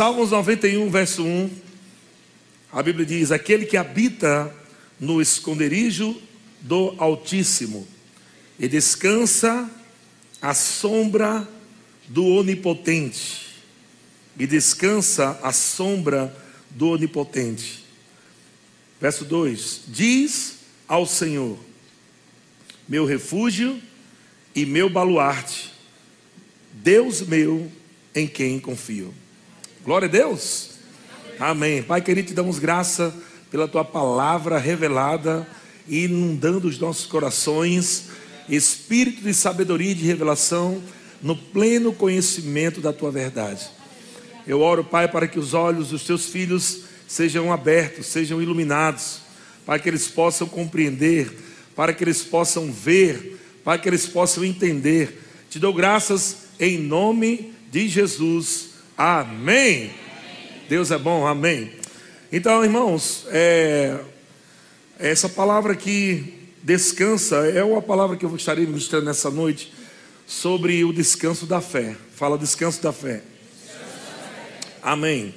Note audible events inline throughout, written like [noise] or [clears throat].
Salmos 91, verso 1, a Bíblia diz: Aquele que habita no esconderijo do Altíssimo e descansa à sombra do Onipotente. E descansa à sombra do Onipotente. Verso 2: Diz ao Senhor, meu refúgio e meu baluarte, Deus meu em quem confio. Glória a Deus. Amém. Pai querido, te damos graça pela tua palavra revelada, inundando os nossos corações, espírito de sabedoria e de revelação, no pleno conhecimento da tua verdade. Eu oro, Pai, para que os olhos dos teus filhos sejam abertos, sejam iluminados, para que eles possam compreender, para que eles possam ver, para que eles possam entender. Te dou graças em nome de Jesus. Amém. Deus é bom, amém. Então, irmãos, é, essa palavra que descansa é uma palavra que eu estarei ministrando nessa noite sobre o descanso da fé. Fala descanso da fé. Amém.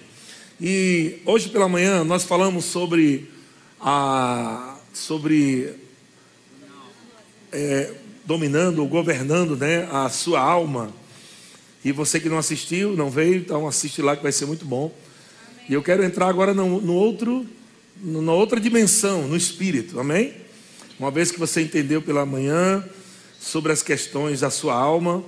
E hoje pela manhã nós falamos sobre a sobre é, dominando, governando, né, a sua alma. E você que não assistiu, não veio, então assiste lá que vai ser muito bom. E eu quero entrar agora no, no outro, na outra dimensão, no espírito, amém? Uma vez que você entendeu pela manhã sobre as questões da sua alma,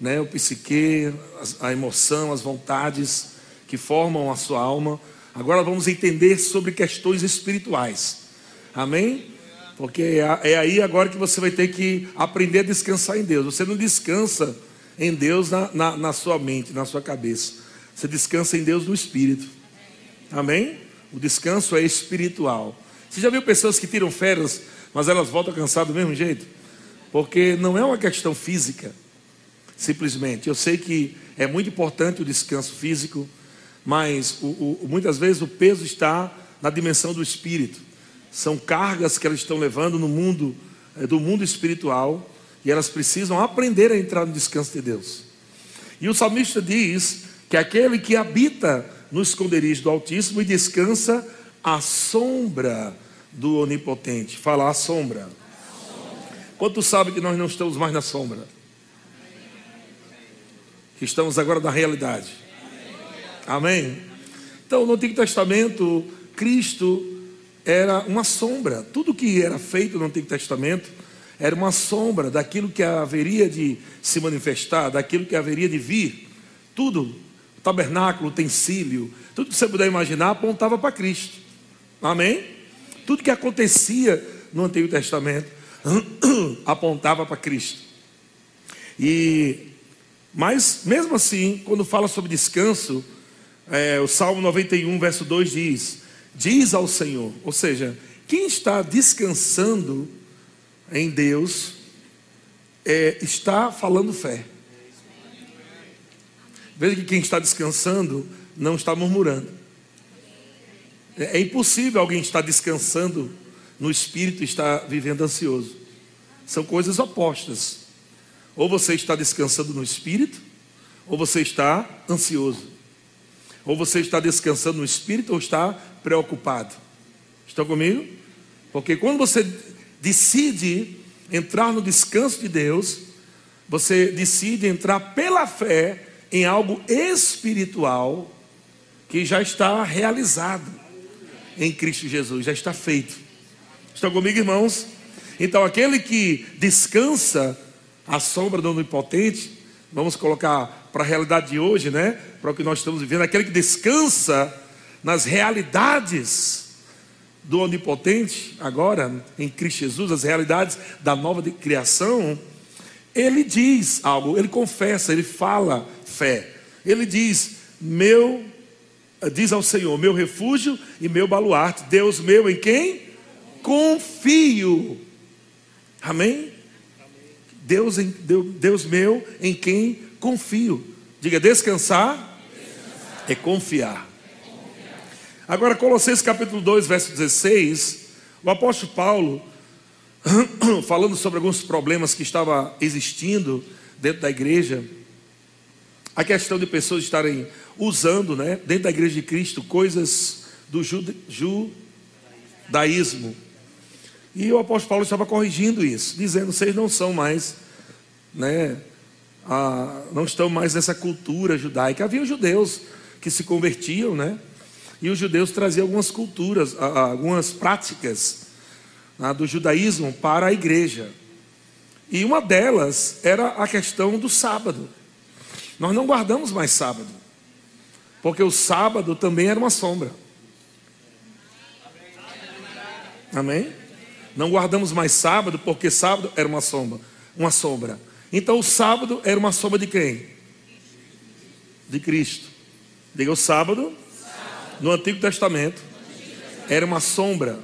né, o psique, a emoção, as vontades que formam a sua alma, agora vamos entender sobre questões espirituais, amém? Porque é, é aí agora que você vai ter que aprender a descansar em Deus. Você não descansa em Deus na, na, na sua mente, na sua cabeça. Você descansa em Deus no espírito. Amém? O descanso é espiritual. Você já viu pessoas que tiram férias, mas elas voltam cansadas do mesmo jeito? Porque não é uma questão física, simplesmente. Eu sei que é muito importante o descanso físico, mas o, o, muitas vezes o peso está na dimensão do espírito. São cargas que elas estão levando no mundo, é, do mundo espiritual, e elas precisam aprender a entrar no descanso de Deus. E o salmista diz que aquele que habita no esconderijo do Altíssimo e descansa à sombra do Onipotente. Fala à sombra. Quanto sabe que nós não estamos mais na sombra? Que estamos agora na realidade. Amém? Então, no Antigo Testamento, Cristo era uma sombra. Tudo que era feito no Antigo Testamento era uma sombra daquilo que haveria de se manifestar, daquilo que haveria de vir. Tudo tabernáculo, utensílio, tudo que você puder imaginar apontava para Cristo. Amém? Tudo que acontecia no Antigo Testamento [clears throat] apontava para Cristo. E mas mesmo assim, quando fala sobre descanso, é, o Salmo 91, verso 2 diz: Diz ao Senhor, ou seja, quem está descansando em Deus é, está falando fé. Veja que quem está descansando não está murmurando. É, é impossível alguém estar descansando no espírito e estar vivendo ansioso. São coisas opostas. Ou você está descansando no espírito, ou você está ansioso. Ou você está descansando no espírito, ou está preocupado. Estão comigo? Porque quando você decide entrar no descanso de Deus, você decide entrar pela fé em algo espiritual que já está realizado em Cristo Jesus, já está feito. Estão comigo, irmãos? Então, aquele que descansa à sombra do Onipotente, vamos colocar para a realidade de hoje, né? Para o que nós estamos vivendo, aquele que descansa nas realidades do Onipotente, agora em Cristo Jesus, as realidades da nova criação, ele diz algo, ele confessa, ele fala fé. Ele diz: Meu, diz ao Senhor, meu refúgio e meu baluarte, Deus meu em quem confio. Amém? Deus, em, Deus, meu em quem confio. Diga: descansar, descansar. é confiar. Agora, Colossenses capítulo 2, verso 16, o apóstolo Paulo, [clears throat] falando sobre alguns problemas que estavam existindo dentro da igreja, a questão de pessoas estarem usando, né, dentro da igreja de Cristo, coisas do judaísmo. E o apóstolo Paulo estava corrigindo isso, dizendo: vocês não são mais, né, a, não estão mais nessa cultura judaica. Havia judeus que se convertiam, né? E os judeus traziam algumas culturas, algumas práticas né, do judaísmo para a igreja. E uma delas era a questão do sábado. Nós não guardamos mais sábado, porque o sábado também era uma sombra. Amém? Não guardamos mais sábado, porque sábado era uma sombra, uma sombra. Então o sábado era uma sombra de quem? De Cristo. Diga o sábado, no Antigo Testamento, era uma sombra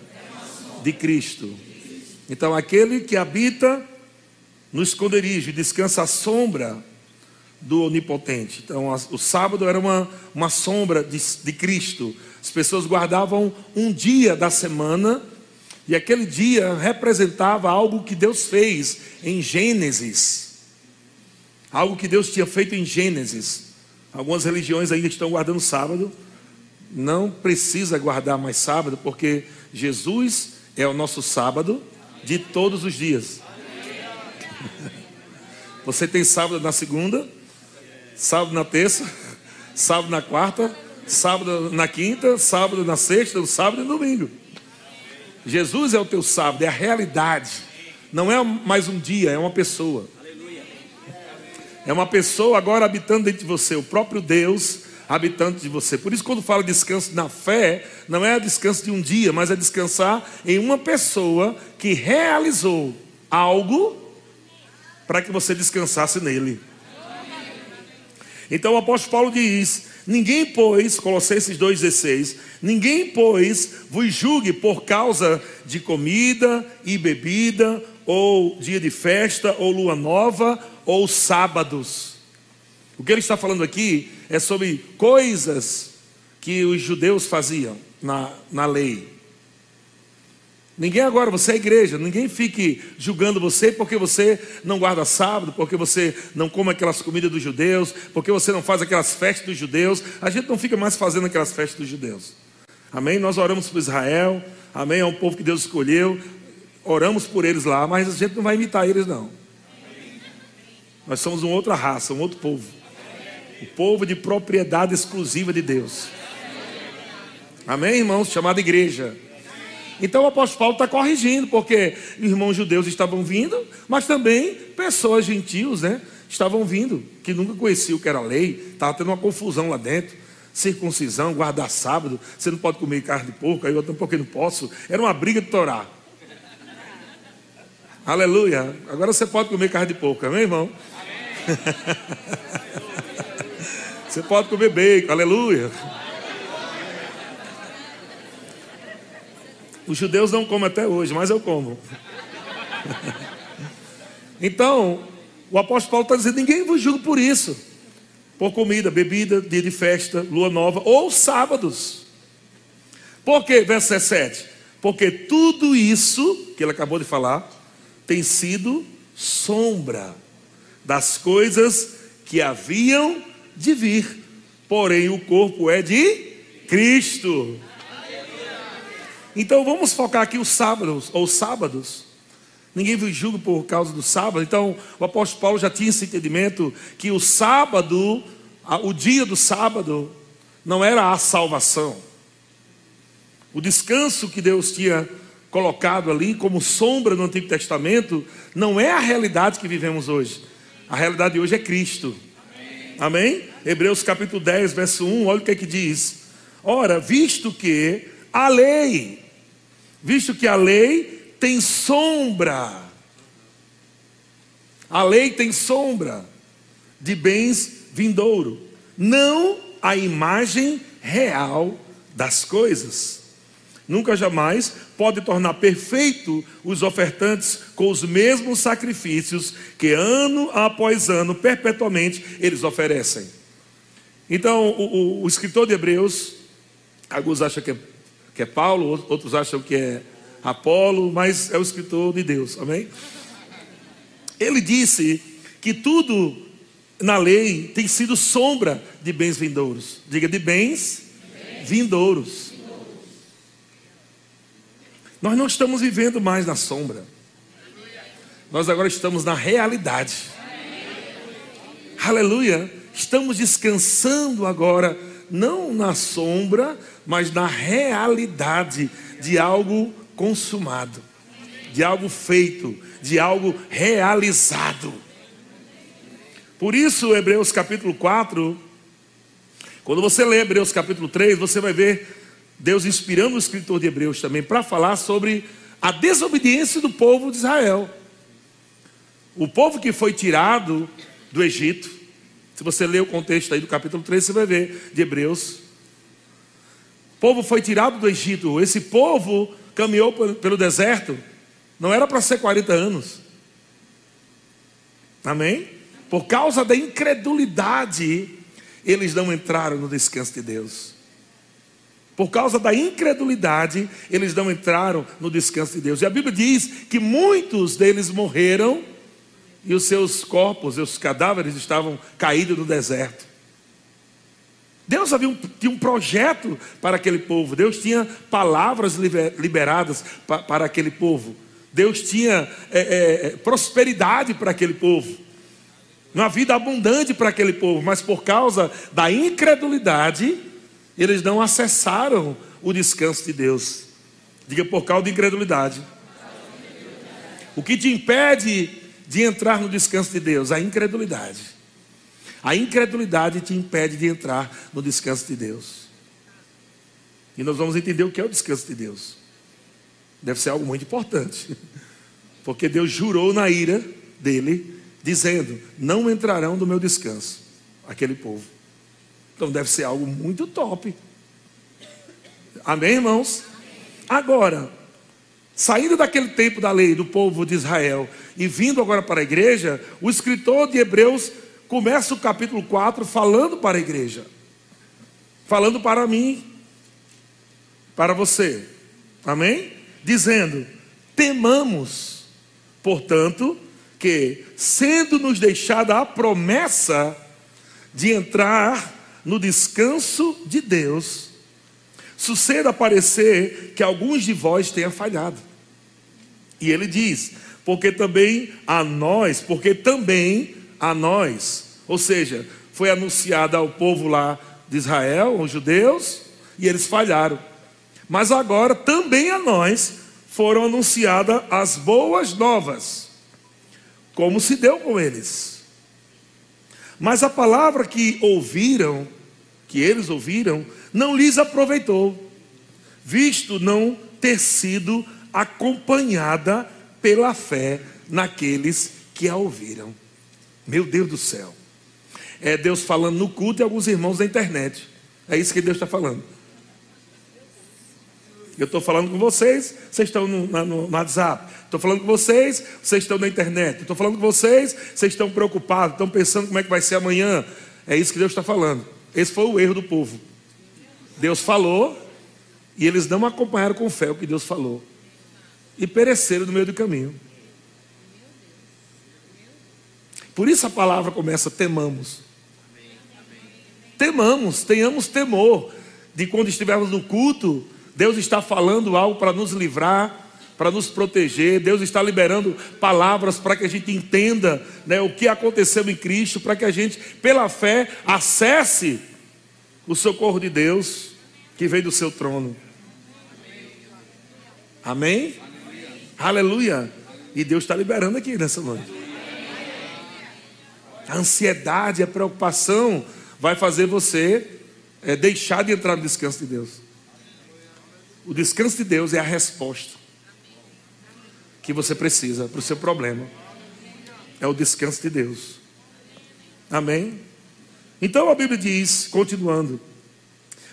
de Cristo. Então aquele que habita no esconderijo e descansa à sombra do Onipotente. Então, o sábado era uma, uma sombra de, de Cristo. As pessoas guardavam um dia da semana, e aquele dia representava algo que Deus fez em Gênesis. Algo que Deus tinha feito em Gênesis. Algumas religiões ainda estão guardando sábado. Não precisa guardar mais sábado, porque Jesus é o nosso sábado de todos os dias. [laughs] Você tem sábado na segunda, sábado na terça, sábado na quarta, sábado na quinta, sábado na sexta, sábado e domingo. Jesus é o teu sábado, é a realidade. Não é mais um dia, é uma pessoa. É uma pessoa agora habitando dentro de você, o próprio Deus habitando de você. Por isso, quando fala descanso na fé, não é descanso de um dia, mas é descansar em uma pessoa que realizou algo para que você descansasse nele. Então o apóstolo Paulo diz: Ninguém, pois, Colossenses 2,16, ninguém, pois, vos julgue por causa de comida e bebida, ou dia de festa, ou lua nova, ou sábados. O que ele está falando aqui é sobre coisas que os judeus faziam na, na lei. Ninguém agora, você é igreja, ninguém fique julgando você porque você não guarda sábado, porque você não come aquelas comidas dos judeus, porque você não faz aquelas festas dos judeus. A gente não fica mais fazendo aquelas festas dos judeus. Amém? Nós oramos por Israel, amém? É um povo que Deus escolheu, oramos por eles lá, mas a gente não vai imitar eles, não. Nós somos uma outra raça, um outro povo. O povo de propriedade exclusiva de Deus. Amém, irmãos? Chamada igreja. Então o apóstolo Paulo está corrigindo, porque irmãos judeus estavam vindo, mas também pessoas gentios, né? Estavam vindo, que nunca conheciam o que era lei, estava tendo uma confusão lá dentro. Circuncisão, guardar sábado, você não pode comer carne de porco, aí eu porque não posso. Era uma briga de Torá. Aleluia. Agora você pode comer carne de porco, amém, irmão? Amém. Você pode comer bacon, aleluia. Os judeus não comem até hoje, mas eu como. [laughs] então, o apóstolo Paulo está dizendo: ninguém vos julga por isso, por comida, bebida, dia de festa, lua nova ou sábados. Por quê? Verso 17: Porque tudo isso que ele acabou de falar tem sido sombra das coisas que haviam de vir, porém o corpo é de Cristo. Então vamos focar aqui os sábados, ou sábados. Ninguém vos julga por causa do sábado. Então o apóstolo Paulo já tinha esse entendimento que o sábado, o dia do sábado, não era a salvação. O descanso que Deus tinha colocado ali como sombra no Antigo Testamento não é a realidade que vivemos hoje. A realidade de hoje é Cristo. Amém? Hebreus capítulo 10, verso 1, olha o que é que diz. Ora, visto que a lei visto que a lei tem sombra. A lei tem sombra de bens vindouro, não a imagem real das coisas. Nunca jamais pode tornar perfeito os ofertantes com os mesmos sacrifícios que ano após ano, perpetuamente, eles oferecem. Então, o, o, o escritor de Hebreus, alguns acham que é que é Paulo, outros acham que é Apolo, mas é o escritor de Deus, amém? Ele disse que tudo na lei tem sido sombra de bens vindouros. Diga de bens, bens. vindouros. Nós não estamos vivendo mais na sombra. Nós agora estamos na realidade. Aleluia. Estamos descansando agora, não na sombra, mas na realidade de algo consumado, de algo feito, de algo realizado. Por isso, Hebreus capítulo 4, quando você lê Hebreus capítulo 3, você vai ver Deus inspirando o escritor de Hebreus também para falar sobre a desobediência do povo de Israel. O povo que foi tirado do Egito, se você ler o contexto aí do capítulo 3, você vai ver de Hebreus. O povo foi tirado do Egito. Esse povo caminhou pelo deserto. Não era para ser 40 anos. Amém? Por causa da incredulidade, eles não entraram no descanso de Deus. Por causa da incredulidade, eles não entraram no descanso de Deus. E a Bíblia diz que muitos deles morreram e os seus corpos, os cadáveres estavam caídos no deserto. Deus havia um, tinha um projeto para aquele povo, Deus tinha palavras liberadas para, para aquele povo, Deus tinha é, é, é, prosperidade para aquele povo, uma vida abundante para aquele povo, mas por causa da incredulidade, eles não acessaram o descanso de Deus. Diga por causa da incredulidade. O que te impede de entrar no descanso de Deus? A incredulidade. A incredulidade te impede de entrar no descanso de Deus. E nós vamos entender o que é o descanso de Deus. Deve ser algo muito importante. [laughs] Porque Deus jurou na ira dele, dizendo: Não entrarão no meu descanso, aquele povo. Então deve ser algo muito top. Amém, irmãos? Agora, Saindo daquele tempo da lei do povo de Israel e vindo agora para a igreja, o escritor de Hebreus começa o capítulo 4 falando para a igreja, falando para mim, para você, amém? Dizendo: temamos, portanto, que, sendo-nos deixada a promessa de entrar no descanso de Deus, suceda parecer que alguns de vós tenham falhado. E ele diz: porque também a nós, porque também a nós, ou seja, foi anunciada ao povo lá de Israel, os judeus, e eles falharam. Mas agora também a nós foram anunciadas as boas novas, como se deu com eles. Mas a palavra que ouviram, que eles ouviram, não lhes aproveitou, visto não ter sido acompanhada pela fé naqueles que a ouviram. Meu Deus do céu. É Deus falando no culto e alguns irmãos da internet. É isso que Deus está falando. Eu estou falando com vocês, vocês estão no, no, no WhatsApp. Estou falando com vocês, vocês estão na internet. Estou falando com vocês, vocês estão preocupados, estão pensando como é que vai ser amanhã. É isso que Deus está falando. Esse foi o erro do povo. Deus falou e eles não acompanharam com fé o que Deus falou e pereceram no meio do caminho. Por isso a palavra começa: temamos. Temamos, tenhamos temor de quando estivermos no culto, Deus está falando algo para nos livrar, para nos proteger. Deus está liberando palavras para que a gente entenda né, o que aconteceu em Cristo, para que a gente, pela fé, acesse o socorro de Deus que vem do seu trono. Amém? Aleluia. E Deus está liberando aqui nessa noite. A ansiedade, a preocupação vai fazer você é, deixar de entrar no descanso de Deus. O descanso de Deus é a resposta que você precisa para o seu problema. É o descanso de Deus. Amém? Então a Bíblia diz, continuando,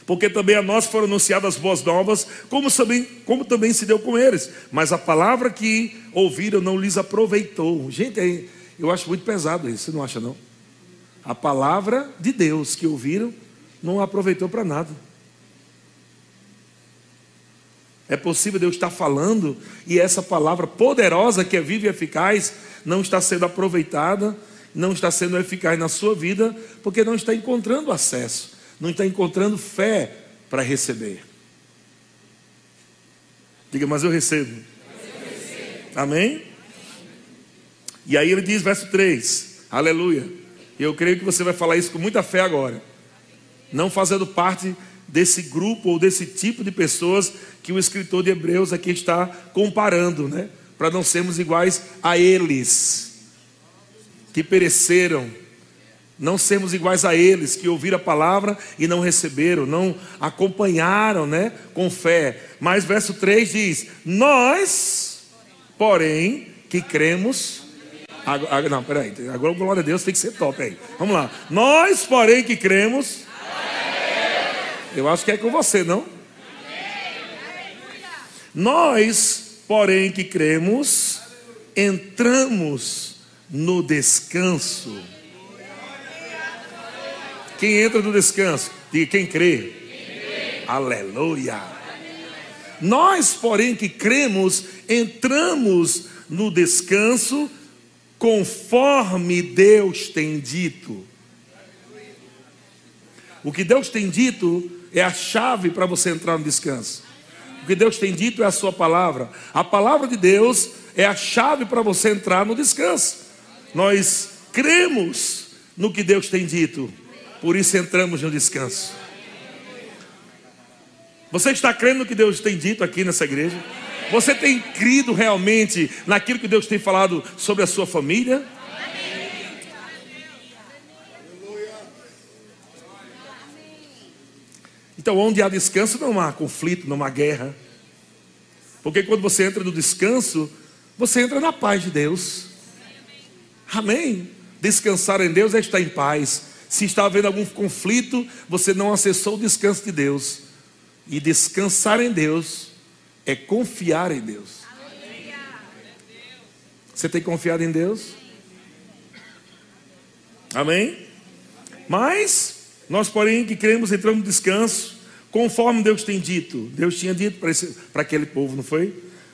porque também a nós foram anunciadas as boas novas, como também, como também se deu com eles. Mas a palavra que ouviram não lhes aproveitou. Gente, eu acho muito pesado isso, você não acha não? A palavra de Deus que ouviram não aproveitou para nada. É possível Deus estar falando e essa palavra poderosa que é viva e eficaz não está sendo aproveitada não está sendo eficaz na sua vida porque não está encontrando acesso, não está encontrando fé para receber. Diga, mas eu recebo. Eu recebo. Amém? E aí ele diz, verso 3, aleluia. Eu creio que você vai falar isso com muita fé agora. Não fazendo parte desse grupo ou desse tipo de pessoas que o escritor de Hebreus aqui está comparando, né? Para não sermos iguais a eles que pereceram, não sermos iguais a eles que ouviram a palavra e não receberam, não acompanharam, né, com fé. Mas verso 3 diz: Nós, porém, que cremos Agora, não, peraí. Agora, glória a Deus, tem que ser top aí. Vamos lá. Nós, porém, que cremos. Eu acho que é com você, não? Nós, porém, que cremos, entramos no descanso. Quem entra no descanso? Diga quem crê. Quem crê. Aleluia. Nós, porém, que cremos, entramos no descanso conforme Deus tem dito. O que Deus tem dito é a chave para você entrar no descanso. O que Deus tem dito é a sua palavra. A palavra de Deus é a chave para você entrar no descanso. Nós cremos no que Deus tem dito, por isso entramos no descanso. Você está crendo no que Deus tem dito aqui nessa igreja? Você tem crido realmente naquilo que Deus tem falado sobre a sua família? Então, onde há descanso, não há conflito, não há guerra. Porque quando você entra no descanso, você entra na paz de Deus. Amém? Descansar em Deus é estar em paz. Se está havendo algum conflito, você não acessou o descanso de Deus. E descansar em Deus é confiar em Deus. Você tem confiado em Deus? Amém? Mas nós, porém, que cremos, entramos no descanso, conforme Deus tem dito. Deus tinha dito para, aquele povo, não foi?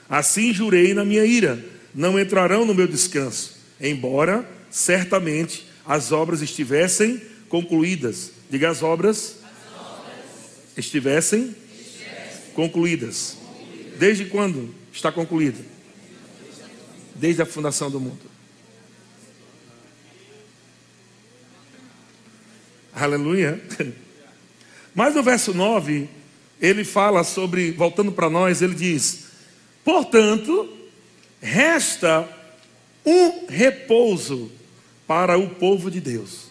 Assim jurei na minha ira: não entrarão no meu descanso, embora certamente as obras estivessem concluídas. Diga as obras, as obras. estivessem, estivessem. concluídas. Desde quando está concluída? Desde a fundação do mundo. Aleluia. Mas no verso 9, ele fala sobre, voltando para nós, ele diz: Portanto, resta um repouso para o povo de Deus.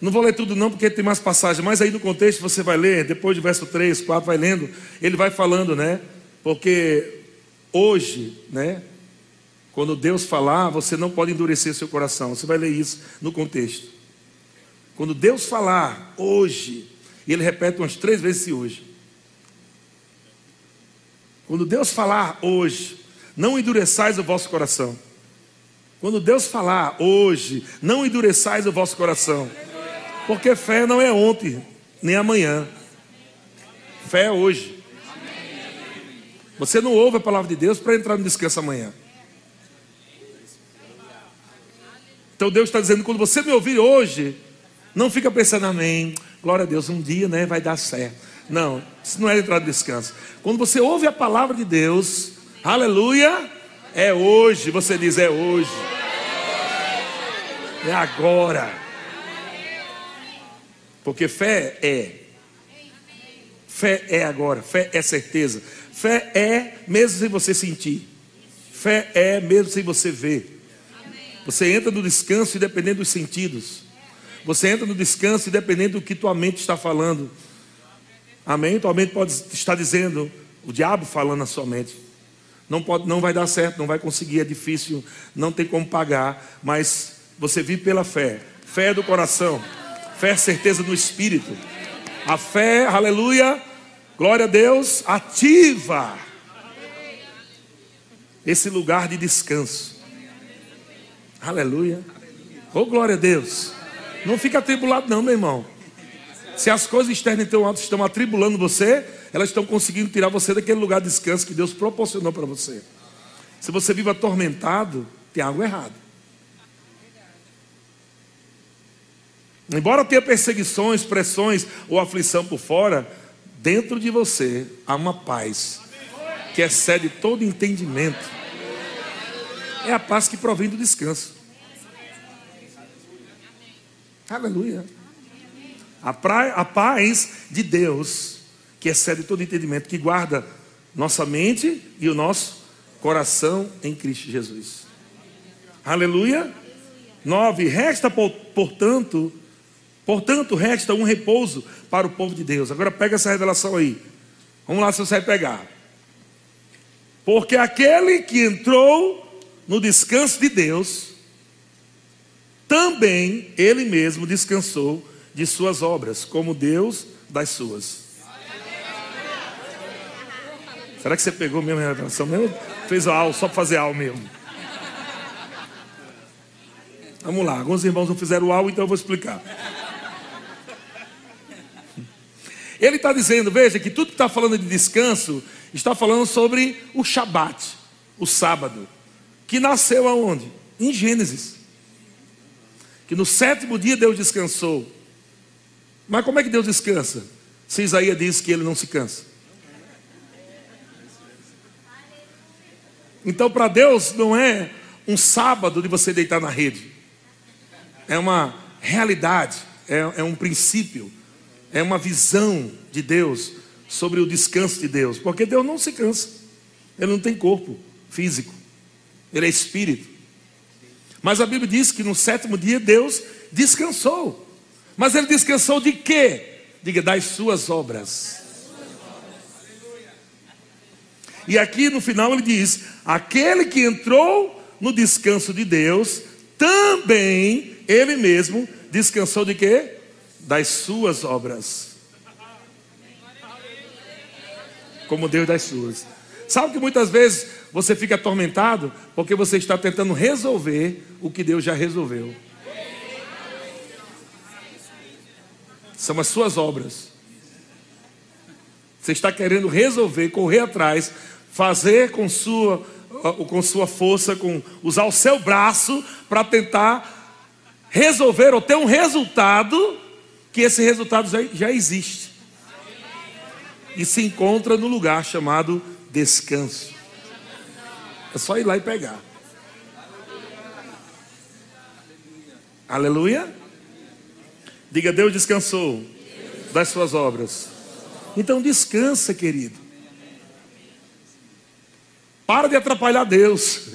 Não vou ler tudo não, porque tem mais passagens, mas aí no contexto você vai ler, depois do verso 3, 4, vai lendo, ele vai falando, né? Porque hoje, né? Quando Deus falar, você não pode endurecer seu coração. Você vai ler isso no contexto. Quando Deus falar, hoje, ele repete umas três vezes hoje. Quando Deus falar hoje, não endureçais o vosso coração. Quando Deus falar hoje, não endureçais o vosso coração. Porque fé não é ontem, nem amanhã. Fé é hoje. Você não ouve a palavra de Deus para entrar no descanso amanhã. Então Deus está dizendo: quando você me ouvir hoje, não fica pensando, amém, glória a Deus, um dia né, vai dar certo. Não, isso não é entrar no descanso. Quando você ouve a palavra de Deus, aleluia, é hoje. Você diz: é hoje, é agora. Porque fé é. Fé é agora, fé é certeza. Fé é mesmo sem você sentir. Fé é mesmo sem você ver. Você entra no descanso independente dos sentidos. Você entra no descanso independente do que tua mente está falando. Amém? Tua mente pode estar dizendo, o diabo falando na sua mente. Não, pode, não vai dar certo, não vai conseguir, é difícil, não tem como pagar. Mas você vive pela fé. Fé do coração. Fé certeza do Espírito. A fé, aleluia, glória a Deus, ativa esse lugar de descanso. Aleluia. Oh, glória a Deus. Não fica atribulado, não, meu irmão. Se as coisas externas estão, estão atribulando você, elas estão conseguindo tirar você daquele lugar de descanso que Deus proporcionou para você. Se você vive atormentado, tem algo errado. Embora tenha perseguições, pressões ou aflição por fora, dentro de você há uma paz que excede todo entendimento. É a paz que provém do descanso. Aleluia. A, pra, a paz de Deus, que excede todo entendimento, que guarda nossa mente e o nosso coração em Cristo Jesus. Aleluia. 9. Resta, portanto, portanto, resta um repouso para o povo de Deus. Agora pega essa revelação aí. Vamos lá se você vai pegar. Porque aquele que entrou no descanso de Deus, também ele mesmo descansou de suas obras, como Deus das suas. Será que você pegou mesmo a revelação mesmo? Fez a só para fazer aula mesmo. Vamos lá, alguns irmãos não fizeram aula, então eu vou explicar. Ele está dizendo, veja, que tudo que está falando de descanso está falando sobre o Shabat, o sábado, que nasceu aonde? Em Gênesis. Que no sétimo dia Deus descansou. Mas como é que Deus descansa? Se Isaías diz que ele não se cansa. Então, para Deus, não é um sábado de você deitar na rede, é uma realidade, é, é um princípio é uma visão de Deus sobre o descanso de Deus, porque Deus não se cansa, Ele não tem corpo físico, Ele é espírito. Mas a Bíblia diz que no sétimo dia Deus descansou, mas Ele descansou de quê? Diga, das suas obras. E aqui no final ele diz: aquele que entrou no descanso de Deus, também ele mesmo descansou de quê? das suas obras. Como Deus das suas. Sabe que muitas vezes você fica atormentado porque você está tentando resolver o que Deus já resolveu. São as suas obras. Você está querendo resolver, correr atrás, fazer com sua, com sua força, com usar o seu braço para tentar resolver ou ter um resultado que esse resultado já, já existe. E se encontra no lugar chamado descanso. É só ir lá e pegar. Aleluia. Diga, Deus descansou das suas obras. Então descansa, querido. Para de atrapalhar Deus.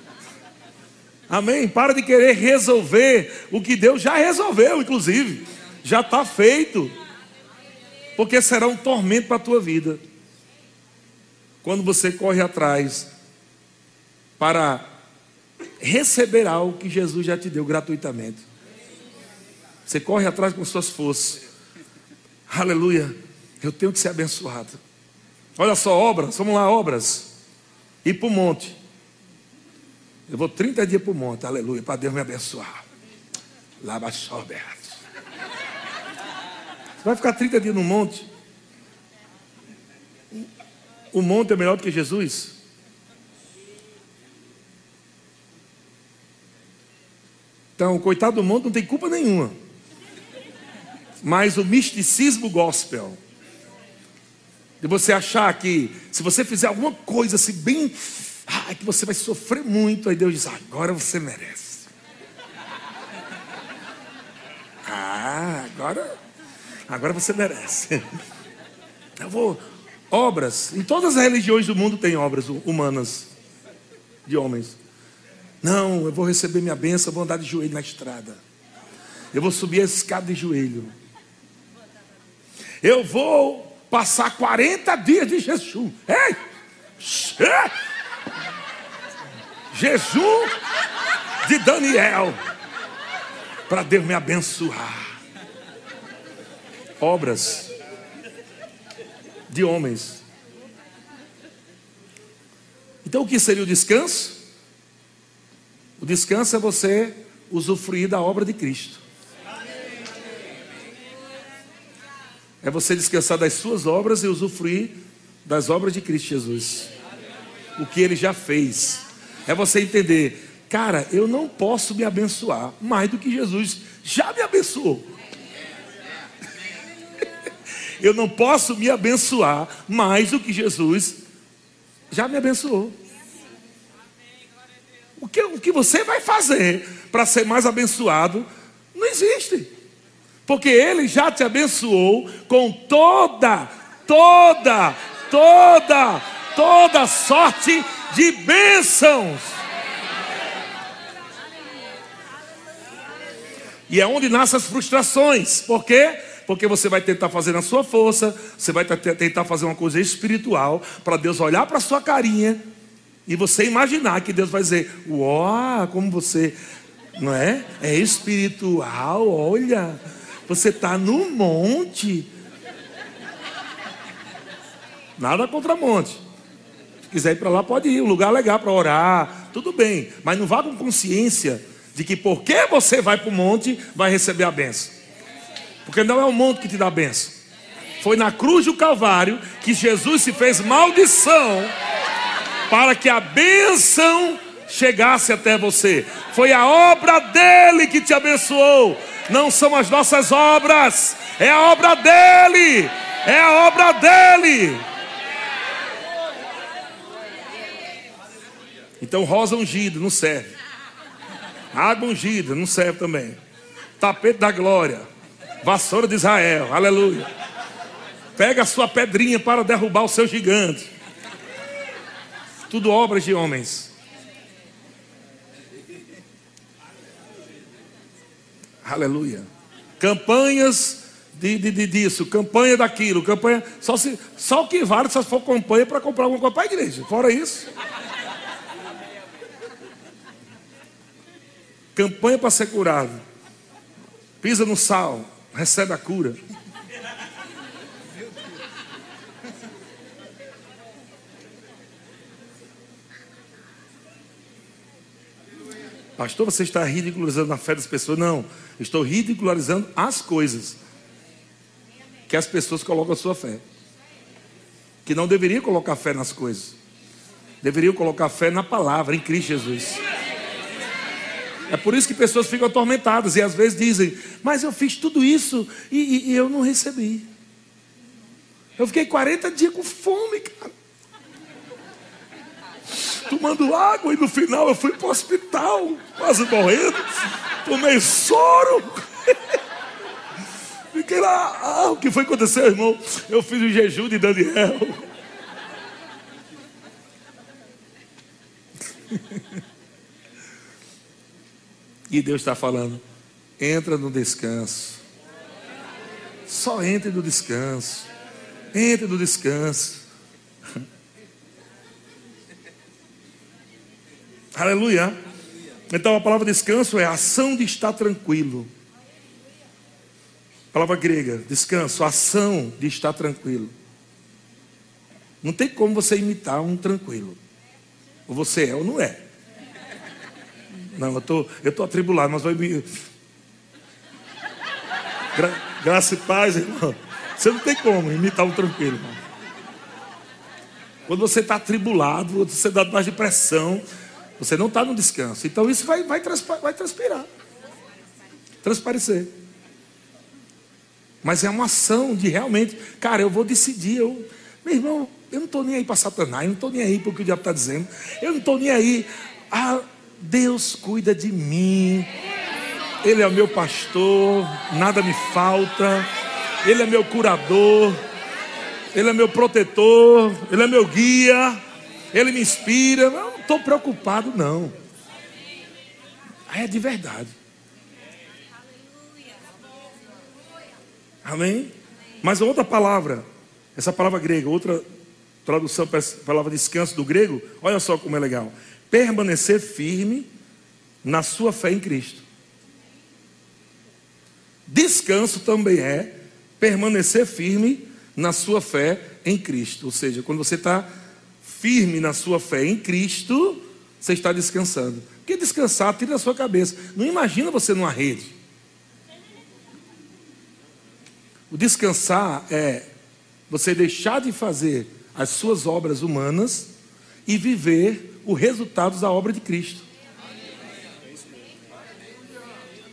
[laughs] Amém? Para de querer resolver o que Deus já resolveu, inclusive já está feito. Porque será um tormento para a tua vida. Quando você corre atrás para receber algo que Jesus já te deu gratuitamente. Você corre atrás com suas forças. Aleluia. Eu tenho que ser abençoado. Olha só, obras, vamos lá, obras. Ir para o monte. Eu vou 30 dias para o monte, aleluia, para Deus me abençoar. Lava soberto. Você vai ficar 30 dias no monte? O monte é melhor do que Jesus? Então, coitado do monte não tem culpa nenhuma. Mas o misticismo gospel, de você achar que se você fizer alguma coisa assim bem, ah, que você vai sofrer muito, aí Deus diz: agora você merece. Ah, agora Agora você merece. Eu vou. Obras. Em todas as religiões do mundo tem obras humanas de homens. Não, eu vou receber minha bênção, vou andar de joelho na estrada. Eu vou subir a escada de joelho. Eu vou passar 40 dias de jejum. Ei! Jejum de Daniel. Para Deus me abençoar obras de homens. Então, o que seria o descanso? O descanso é você usufruir da obra de Cristo. É você descansar das suas obras e usufruir das obras de Cristo Jesus. O que ele já fez. É você entender, cara, eu não posso me abençoar mais do que Jesus já me abençoou. [laughs] eu não posso me abençoar mais do que Jesus já me abençoou. O que, o que você vai fazer para ser mais abençoado não existe. Porque Ele já te abençoou com toda, toda, toda, toda sorte de bênçãos. E é onde nascem as frustrações. Por quê? Porque você vai tentar fazer na sua força, você vai tentar fazer uma coisa espiritual, para Deus olhar para a sua carinha e você imaginar que Deus vai dizer: Uau, como você, não é? É espiritual, olha, você está no monte. Nada contra monte. Se quiser ir para lá, pode ir. Um lugar legal para orar, tudo bem. Mas não vá com consciência de que porque você vai para o monte, vai receber a benção. Porque não é o monte que te dá a benção. Foi na cruz do Calvário que Jesus se fez maldição para que a bênção chegasse até você. Foi a obra dele que te abençoou. Não são as nossas obras, é a obra dele. É a obra dele. Então, rosa ungida não serve. Água ungida não serve também. Tapete da glória. Vassoura de Israel. Aleluia. Pega a sua pedrinha para derrubar o seu gigante. Tudo obras de homens. Aleluia. Campanhas de, de, de, disso, campanha daquilo, campanha. Só, se, só o que vale se for campanha para comprar alguma coisa para a igreja. Fora isso. Campanha para ser curado. Pisa no sal, recebe a cura. Pastor, você está ridicularizando a fé das pessoas? Não, estou ridicularizando as coisas que as pessoas colocam a sua fé. Que não deveriam colocar fé nas coisas, deveriam colocar fé na palavra, em Cristo Jesus. É por isso que pessoas ficam atormentadas e às vezes dizem: Mas eu fiz tudo isso e, e, e eu não recebi. Eu fiquei 40 dias com fome, cara tomando água e no final eu fui para o hospital, quase morrendo. Tomei soro. [laughs] Fiquei lá. Ah, o que foi que aconteceu, irmão? Eu fiz o jejum de Daniel. [laughs] E Deus está falando: entra no descanso. Só entre no descanso. Entre no descanso. Aleluia. Então a palavra descanso é ação de estar tranquilo. palavra grega, descanso, ação de estar tranquilo. Não tem como você imitar um tranquilo. Ou você é ou não é. Não, eu tô, estou tô atribulado, mas vai me. Gra, graça e paz, irmão. Você não tem como imitar um tranquilo, irmão. Quando você está atribulado, você está mais de pressão, você não está no descanso. Então isso vai, vai, vai transpirar. Transparecer. Mas é uma ação de realmente, cara, eu vou decidir. Eu, meu irmão, eu não estou nem aí para Satanás, eu não estou nem aí para o que o diabo está dizendo. Eu não estou nem aí. Ah, Deus cuida de mim. Ele é o meu pastor, nada me falta. Ele é meu curador. Ele é meu protetor. Ele é meu guia. Ele me inspira. Não, estou preocupado, não. É de verdade. Amém? Mas outra palavra, essa palavra grega, outra tradução para palavra descanso do grego, olha só como é legal. Permanecer firme na sua fé em Cristo. Descanso também é permanecer firme na sua fé em Cristo. Ou seja, quando você está firme na sua fé em Cristo, você está descansando. Porque descansar, tira da sua cabeça. Não imagina você numa rede. O descansar é você deixar de fazer as suas obras humanas e viver os resultados da obra de Cristo.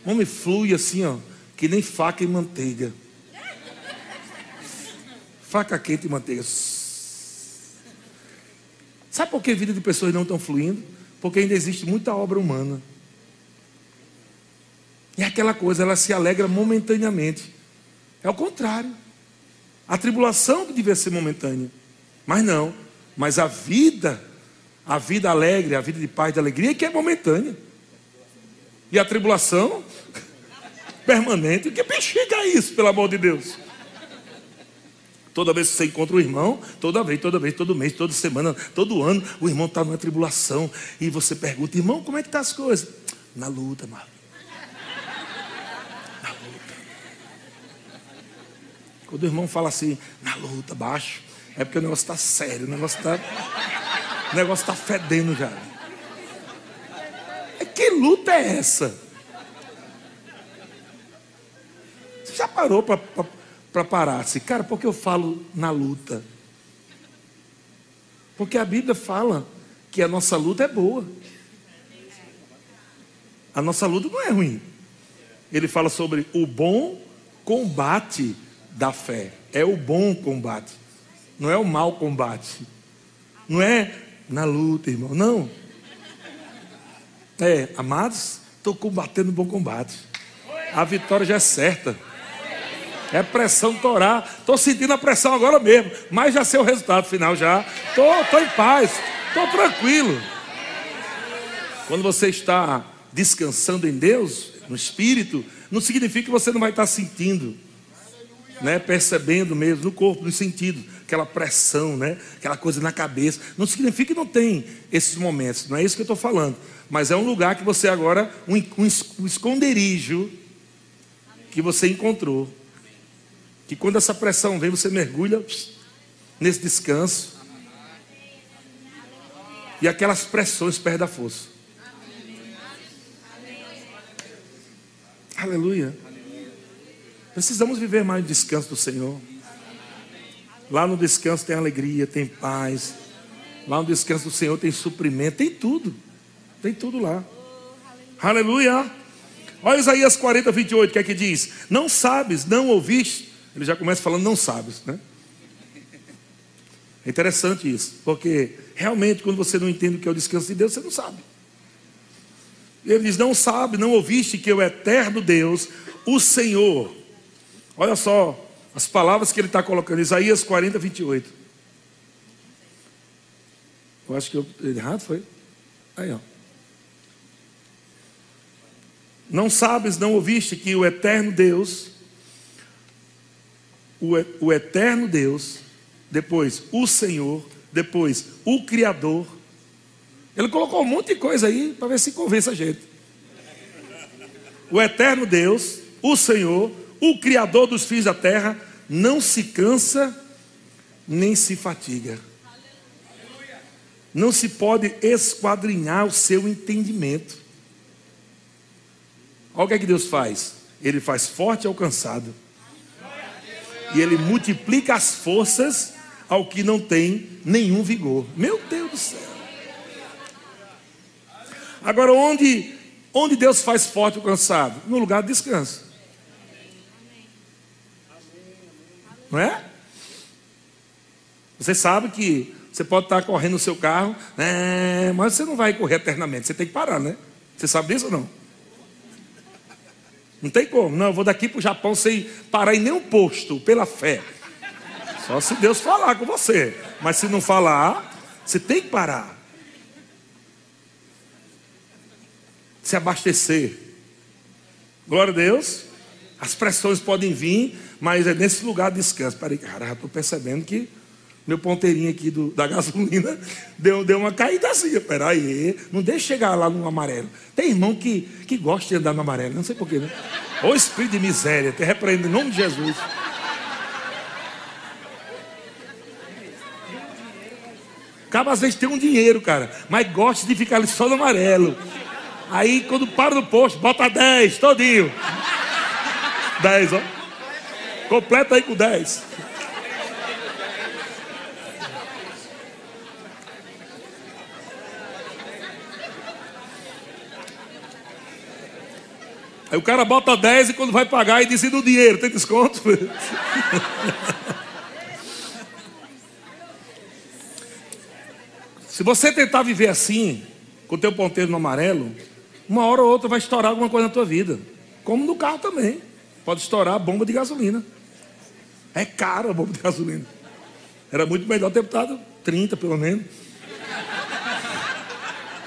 O homem flui assim, ó, que nem faca e manteiga. Faca quente e manteiga. Sabe por que a vida de pessoas não estão fluindo? Porque ainda existe muita obra humana. E é aquela coisa, ela se alegra momentaneamente. É o contrário. A tribulação que devia ser momentânea. Mas não. Mas a vida, a vida alegre, a vida de paz, de alegria, que é momentânea. E a tribulação [laughs] permanente. Que bexiga é isso, pelo amor de Deus? Toda vez que você encontra o irmão, toda vez, toda vez, todo mês, toda semana, todo ano, o irmão está numa tribulação. E você pergunta, irmão, como é que tá as coisas? Na luta, mano. [laughs] Na luta. Quando o irmão fala assim, na luta, baixo, é porque o negócio está sério, o negócio está. O negócio está fedendo já. Que luta é essa? Você já parou para para parar assim, cara, porque eu falo na luta? Porque a Bíblia fala que a nossa luta é boa. A nossa luta não é ruim. Ele fala sobre o bom combate da fé. É o bom combate. Não é o mau combate. Não é na luta, irmão. Não. É, amados, estou combatendo o bom combate. A vitória já é certa. É pressão torar. Estou sentindo a pressão agora mesmo. Mas já sei o resultado final já. Estou em paz. Estou tranquilo. Quando você está descansando em Deus, no Espírito, não significa que você não vai estar sentindo. Né, percebendo mesmo no corpo, no sentido, aquela pressão, né, aquela coisa na cabeça. Não significa que não tem esses momentos, não é isso que eu estou falando. Mas é um lugar que você agora, um, um esconderijo que você encontrou que quando essa pressão vem, você mergulha nesse descanso. E aquelas pressões perdem a força. Aleluia. Precisamos viver mais no descanso do Senhor. Lá no descanso tem alegria, tem paz. Lá no descanso do Senhor tem suprimento, tem tudo. Tem tudo lá. Aleluia. Olha Isaías 40, 28, o que é que diz? Não sabes, não ouviste ele já começa falando não sabes, né? É interessante isso, porque realmente quando você não entende o que é o descanso de Deus, você não sabe. Ele diz: Não sabe, não ouviste que o eterno Deus, o Senhor. Olha só as palavras que ele está colocando, Isaías 40, 28. Eu acho que eu errado foi. Aí, ó. Não sabes, não ouviste que o eterno Deus, o, eterno Deus, depois o Senhor, depois o Criador. Ele colocou um monte de coisa aí para ver se convence a gente. O eterno Deus, o Senhor, o Criador dos fins da terra, não se cansa nem se fatiga. Não se pode esquadrinhar o seu entendimento. Olha o que é que Deus faz. Ele faz forte ao cansado e ele multiplica as forças ao que não tem nenhum vigor. Meu Deus do céu. Agora, onde, onde Deus faz forte o cansado? No lugar de descanso. Não é? Você sabe que você pode estar correndo no seu carro, né, mas você não vai correr eternamente. Você tem que parar, né? Você sabe disso ou não? Não tem como. Não, eu vou daqui para o Japão sem parar em nenhum posto, pela fé. Só se Deus falar com você. Mas se não falar, você tem que parar. Se abastecer. Glória a Deus. As pressões podem vir, mas é nesse lugar de descanso. Peraí, cara, já estou percebendo que meu ponteirinho aqui do, da gasolina [laughs] deu, deu uma caída assim. Peraí, não deixe chegar lá no amarelo. Tem irmão que, que gosta de andar no amarelo, não sei porquê, né? Ô espírito de miséria, te repreendo em nome de Jesus. Acaba às vezes tem um dinheiro, cara, mas gosta de ficar ali só no amarelo. Aí quando para no posto, bota 10, todinho. 10, ó. Completa aí com 10. Aí o cara bota 10 e quando vai pagar e diz e do dinheiro, tem desconto? [laughs] Se você tentar viver assim, com o teu ponteiro no amarelo, uma hora ou outra vai estourar alguma coisa na tua vida. Como no carro também. Pode estourar a bomba de gasolina. É caro a bomba de gasolina. Era muito melhor ter botado 30 pelo menos.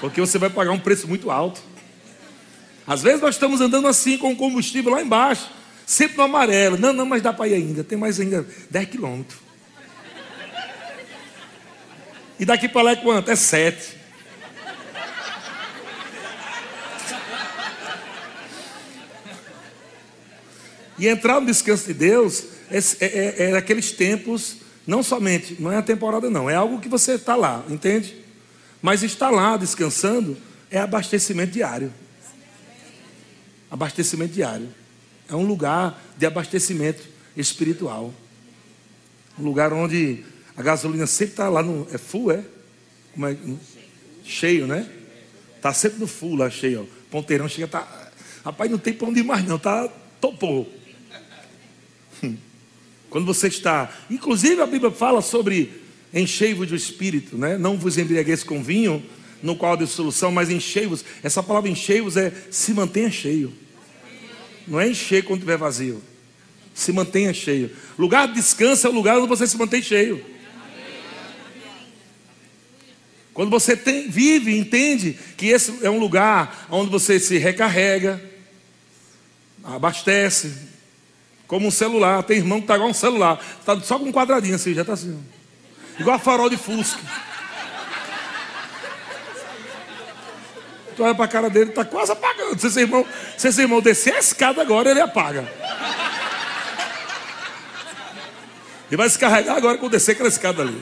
Porque você vai pagar um preço muito alto. Às vezes nós estamos andando assim com o combustível lá embaixo, sempre no amarelo. Não, não, mas dá para ir ainda, tem mais ainda 10 quilômetros. E daqui para lá é quanto? É 7. E entrar no descanso de Deus é, é, é, é aqueles tempos, não somente, não é a temporada, não, é algo que você está lá, entende? Mas estar lá descansando é abastecimento diário abastecimento diário. É um lugar de abastecimento espiritual. Um lugar onde a gasolina sempre está lá no. É full, é? Como é? Cheio, né? Está sempre no full lá, cheio. Ó. Ponteirão chega, tá. Rapaz, não tem para onde ir mais, não. Tá topou. Quando você está. Inclusive a Bíblia fala sobre enchei-vos do espírito, né? Não vos embriagueis com vinho, no qual há dissolução, mas enchei-vos. Essa palavra enchei-vos é se mantenha cheio. Não é encher quando estiver vazio. Se mantenha cheio. Lugar de descanso é o lugar onde você se mantém cheio. Quando você tem, vive, entende que esse é um lugar onde você se recarrega, abastece, como um celular. Tem irmão que está igual um celular, está só com um quadradinho assim, já está assim, igual a farol de Fusca. Tu olha para a cara dele, está quase apagando. Se esse, irmão, se esse irmão descer a escada agora, ele apaga. Ele vai se carregar agora quando descer aquela escada ali.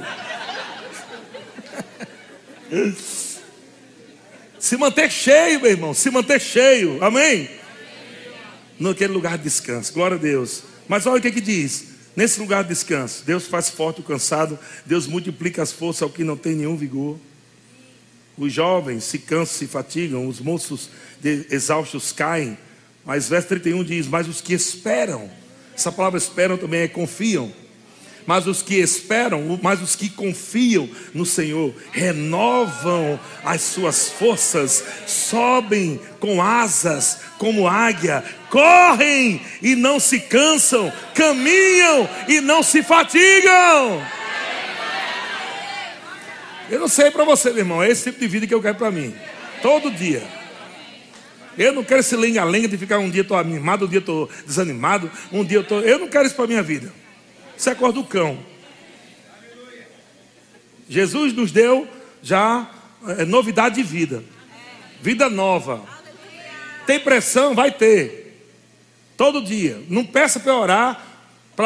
Se manter cheio, meu irmão, se manter cheio, amém? Naquele lugar de descanso, glória a Deus. Mas olha o que, que diz: nesse lugar de descanso, Deus faz forte o cansado, Deus multiplica as forças ao que não tem nenhum vigor. Os jovens se cansam, se fatigam, os moços exaustos caem. Mas verso 31 diz: Mas os que esperam, essa palavra esperam também é confiam. Mas os que esperam, mas os que confiam no Senhor, renovam as suas forças, sobem com asas como águia, correm e não se cansam, caminham e não se fatigam. Eu não sei para você, meu irmão, é esse tipo de vida que eu quero para mim. Todo dia. Eu não quero esse lenga-lenga de ficar um dia estou animado, um dia estou desanimado, um dia eu estou. Eu não quero isso para minha vida. Isso é cor do cão. Jesus nos deu já é, novidade de vida. Vida nova. Tem pressão? Vai ter. Todo dia. Não peça para orar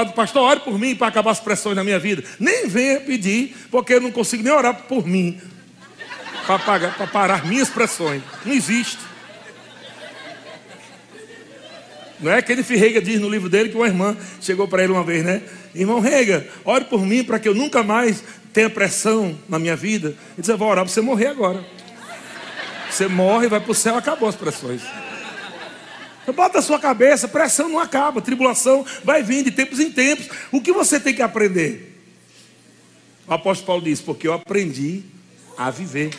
para pastor, ore por mim para acabar as pressões na minha vida. Nem venha pedir, porque eu não consigo nem orar por mim. Para parar minhas pressões. Não existe. Não é aquele Rega diz no livro dele que uma irmã chegou para ele uma vez, né? Irmão Rega, ore por mim para que eu nunca mais tenha pressão na minha vida. Ele disse: Eu vou orar para você morrer agora. Você morre, vai para o céu, acabou as pressões. Bota a sua cabeça, pressão não acaba, tribulação vai vir de tempos em tempos. O que você tem que aprender? O apóstolo Paulo diz: Porque eu aprendi a viver.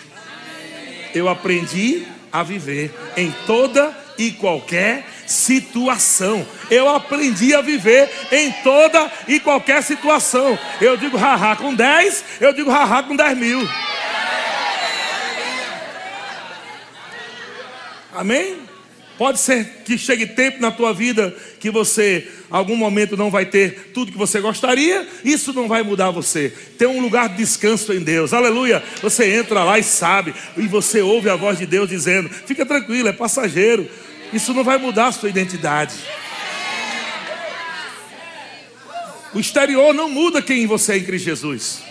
Eu aprendi a viver em toda e qualquer situação. Eu aprendi a viver em toda e qualquer situação. Eu digo haha com 10, eu digo haha com 10 mil. Amém? Pode ser que chegue tempo na tua vida que você, algum momento, não vai ter tudo que você gostaria. Isso não vai mudar você. Tem um lugar de descanso em Deus. Aleluia. Você entra lá e sabe, e você ouve a voz de Deus dizendo: Fica tranquilo, é passageiro. Isso não vai mudar a sua identidade. O exterior não muda quem você é em Cristo Jesus.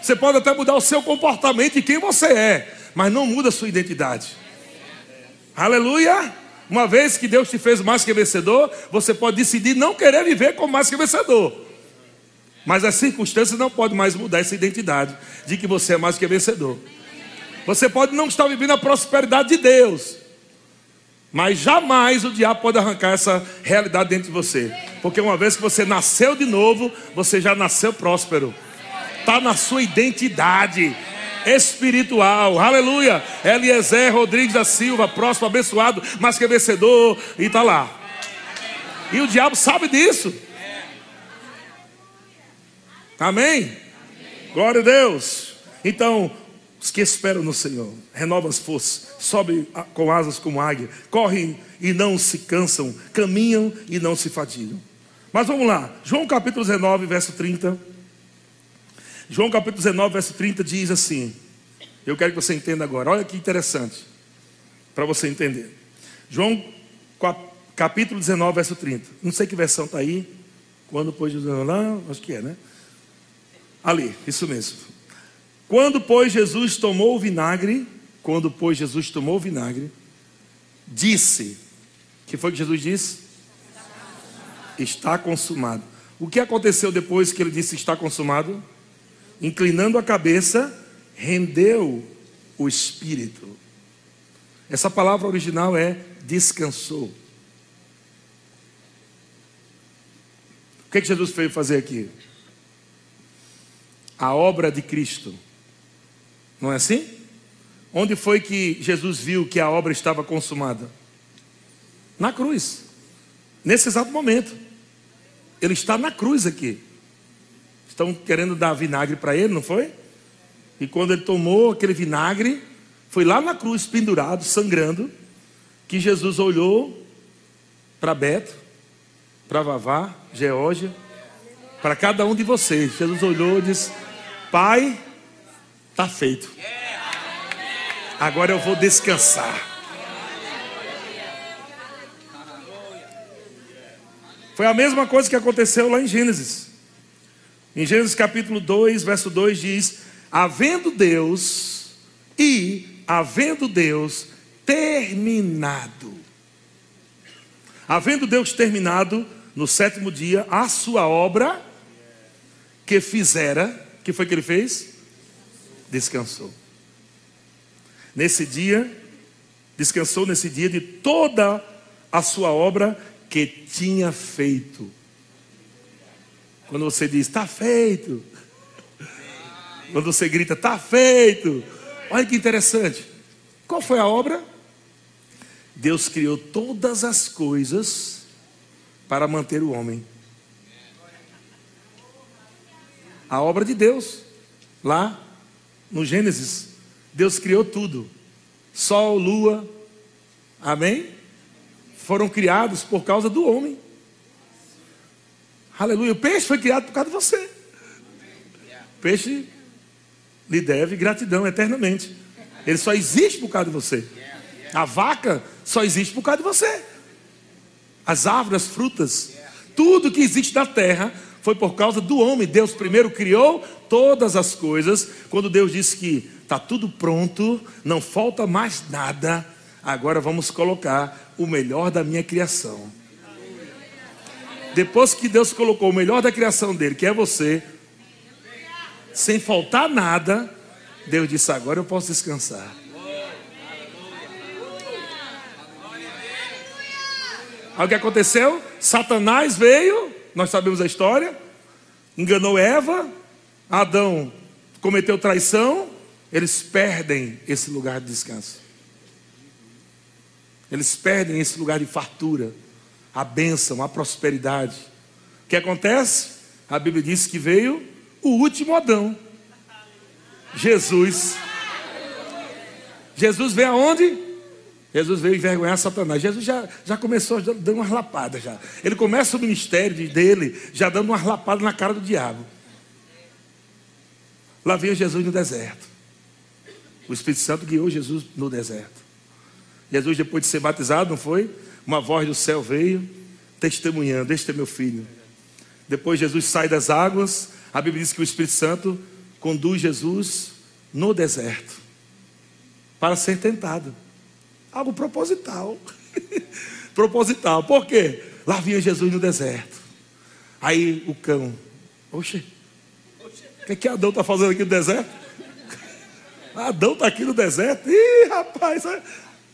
Você pode até mudar o seu comportamento e quem você é, mas não muda a sua identidade. Aleluia. Uma vez que Deus te fez mais que vencedor, você pode decidir não querer viver como mais que vencedor. Mas as circunstâncias não podem mais mudar essa identidade de que você é mais que vencedor. Você pode não estar vivendo a prosperidade de Deus, mas jamais o diabo pode arrancar essa realidade dentro de você. Porque uma vez que você nasceu de novo, você já nasceu próspero. Está na sua identidade espiritual. Aleluia. Eliezer Rodrigues da Silva, próximo, abençoado, mas que é vencedor. E está lá. E o diabo sabe disso. Amém? Glória a Deus. Então, os que esperam no Senhor, renovam as forças, sobem com asas como águia, correm e não se cansam, caminham e não se fatigam. Mas vamos lá, João capítulo 19, verso 30. João capítulo 19, verso 30 diz assim: Eu quero que você entenda agora, olha que interessante, para você entender. João capítulo 19, verso 30. Não sei que versão está aí. Quando pôs Jesus lá, acho que é, né? Ali, isso mesmo. Quando, pois, Jesus tomou o vinagre, quando, pois, Jesus tomou o vinagre, disse: que foi que Jesus disse? Está consumado. O que aconteceu depois que ele disse está consumado? Inclinando a cabeça, rendeu o espírito. Essa palavra original é descansou. O que, é que Jesus veio fazer aqui? A obra de Cristo. Não é assim? Onde foi que Jesus viu que a obra estava consumada? Na cruz. Nesse exato momento. Ele está na cruz aqui. Estão querendo dar vinagre para ele, não foi? E quando ele tomou aquele vinagre, foi lá na cruz, pendurado, sangrando, que Jesus olhou para Beto, para Vavá, Geórgia, para cada um de vocês. Jesus olhou e disse: Pai, está feito. Agora eu vou descansar. Foi a mesma coisa que aconteceu lá em Gênesis. Em Gênesis capítulo 2, verso 2 diz: Havendo Deus e havendo Deus terminado. Havendo Deus terminado no sétimo dia a sua obra que fizera, que foi que ele fez? Descansou. Nesse dia, descansou nesse dia de toda a sua obra que tinha feito. Quando você diz, está feito. Quando você grita, está feito. Olha que interessante. Qual foi a obra? Deus criou todas as coisas para manter o homem. A obra de Deus, lá no Gênesis, Deus criou tudo: sol, lua, amém? Foram criados por causa do homem. Aleluia. O peixe foi criado por causa de você. O peixe lhe deve gratidão eternamente. Ele só existe por causa de você. A vaca só existe por causa de você. As árvores, as frutas, tudo que existe na terra foi por causa do homem. Deus primeiro criou todas as coisas. Quando Deus disse que está tudo pronto, não falta mais nada, agora vamos colocar o melhor da minha criação. Depois que Deus colocou o melhor da criação dele, que é você, sem faltar nada, Deus disse: agora eu posso descansar. Aí o que aconteceu? Satanás veio, nós sabemos a história, enganou Eva, Adão cometeu traição, eles perdem esse lugar de descanso. Eles perdem esse lugar de fartura a bênção, a prosperidade. O que acontece? A Bíblia diz que veio o último Adão. Jesus. Jesus veio aonde? Jesus veio envergonhar Satanás. Jesus já, já começou dando umas lapadas já. Ele começa o ministério dele já dando umas lapadas na cara do diabo. Lá veio Jesus no deserto. O Espírito Santo guiou Jesus no deserto. Jesus, depois de ser batizado, não foi? Uma voz do céu veio, testemunhando: Este é meu filho. Depois Jesus sai das águas, a Bíblia diz que o Espírito Santo conduz Jesus no deserto para ser tentado. Algo proposital. [laughs] Proposital. Por quê? Lá vinha Jesus no deserto. Aí o cão, oxe, o que, que Adão está fazendo aqui no deserto? [laughs] Adão está aqui no deserto. Ih, rapaz, é,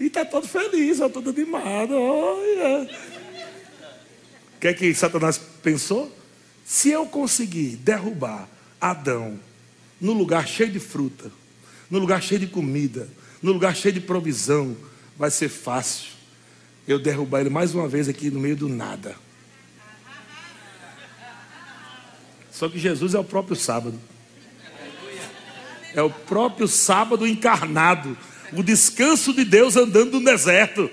e está todo feliz, todo animado. O que é que Satanás pensou? Se eu conseguir derrubar Adão no lugar cheio de fruta, no lugar cheio de comida, no lugar cheio de provisão, vai ser fácil eu derrubar ele mais uma vez aqui no meio do nada. Só que Jesus é o próprio sábado. É o próprio sábado encarnado. O descanso de Deus andando no deserto.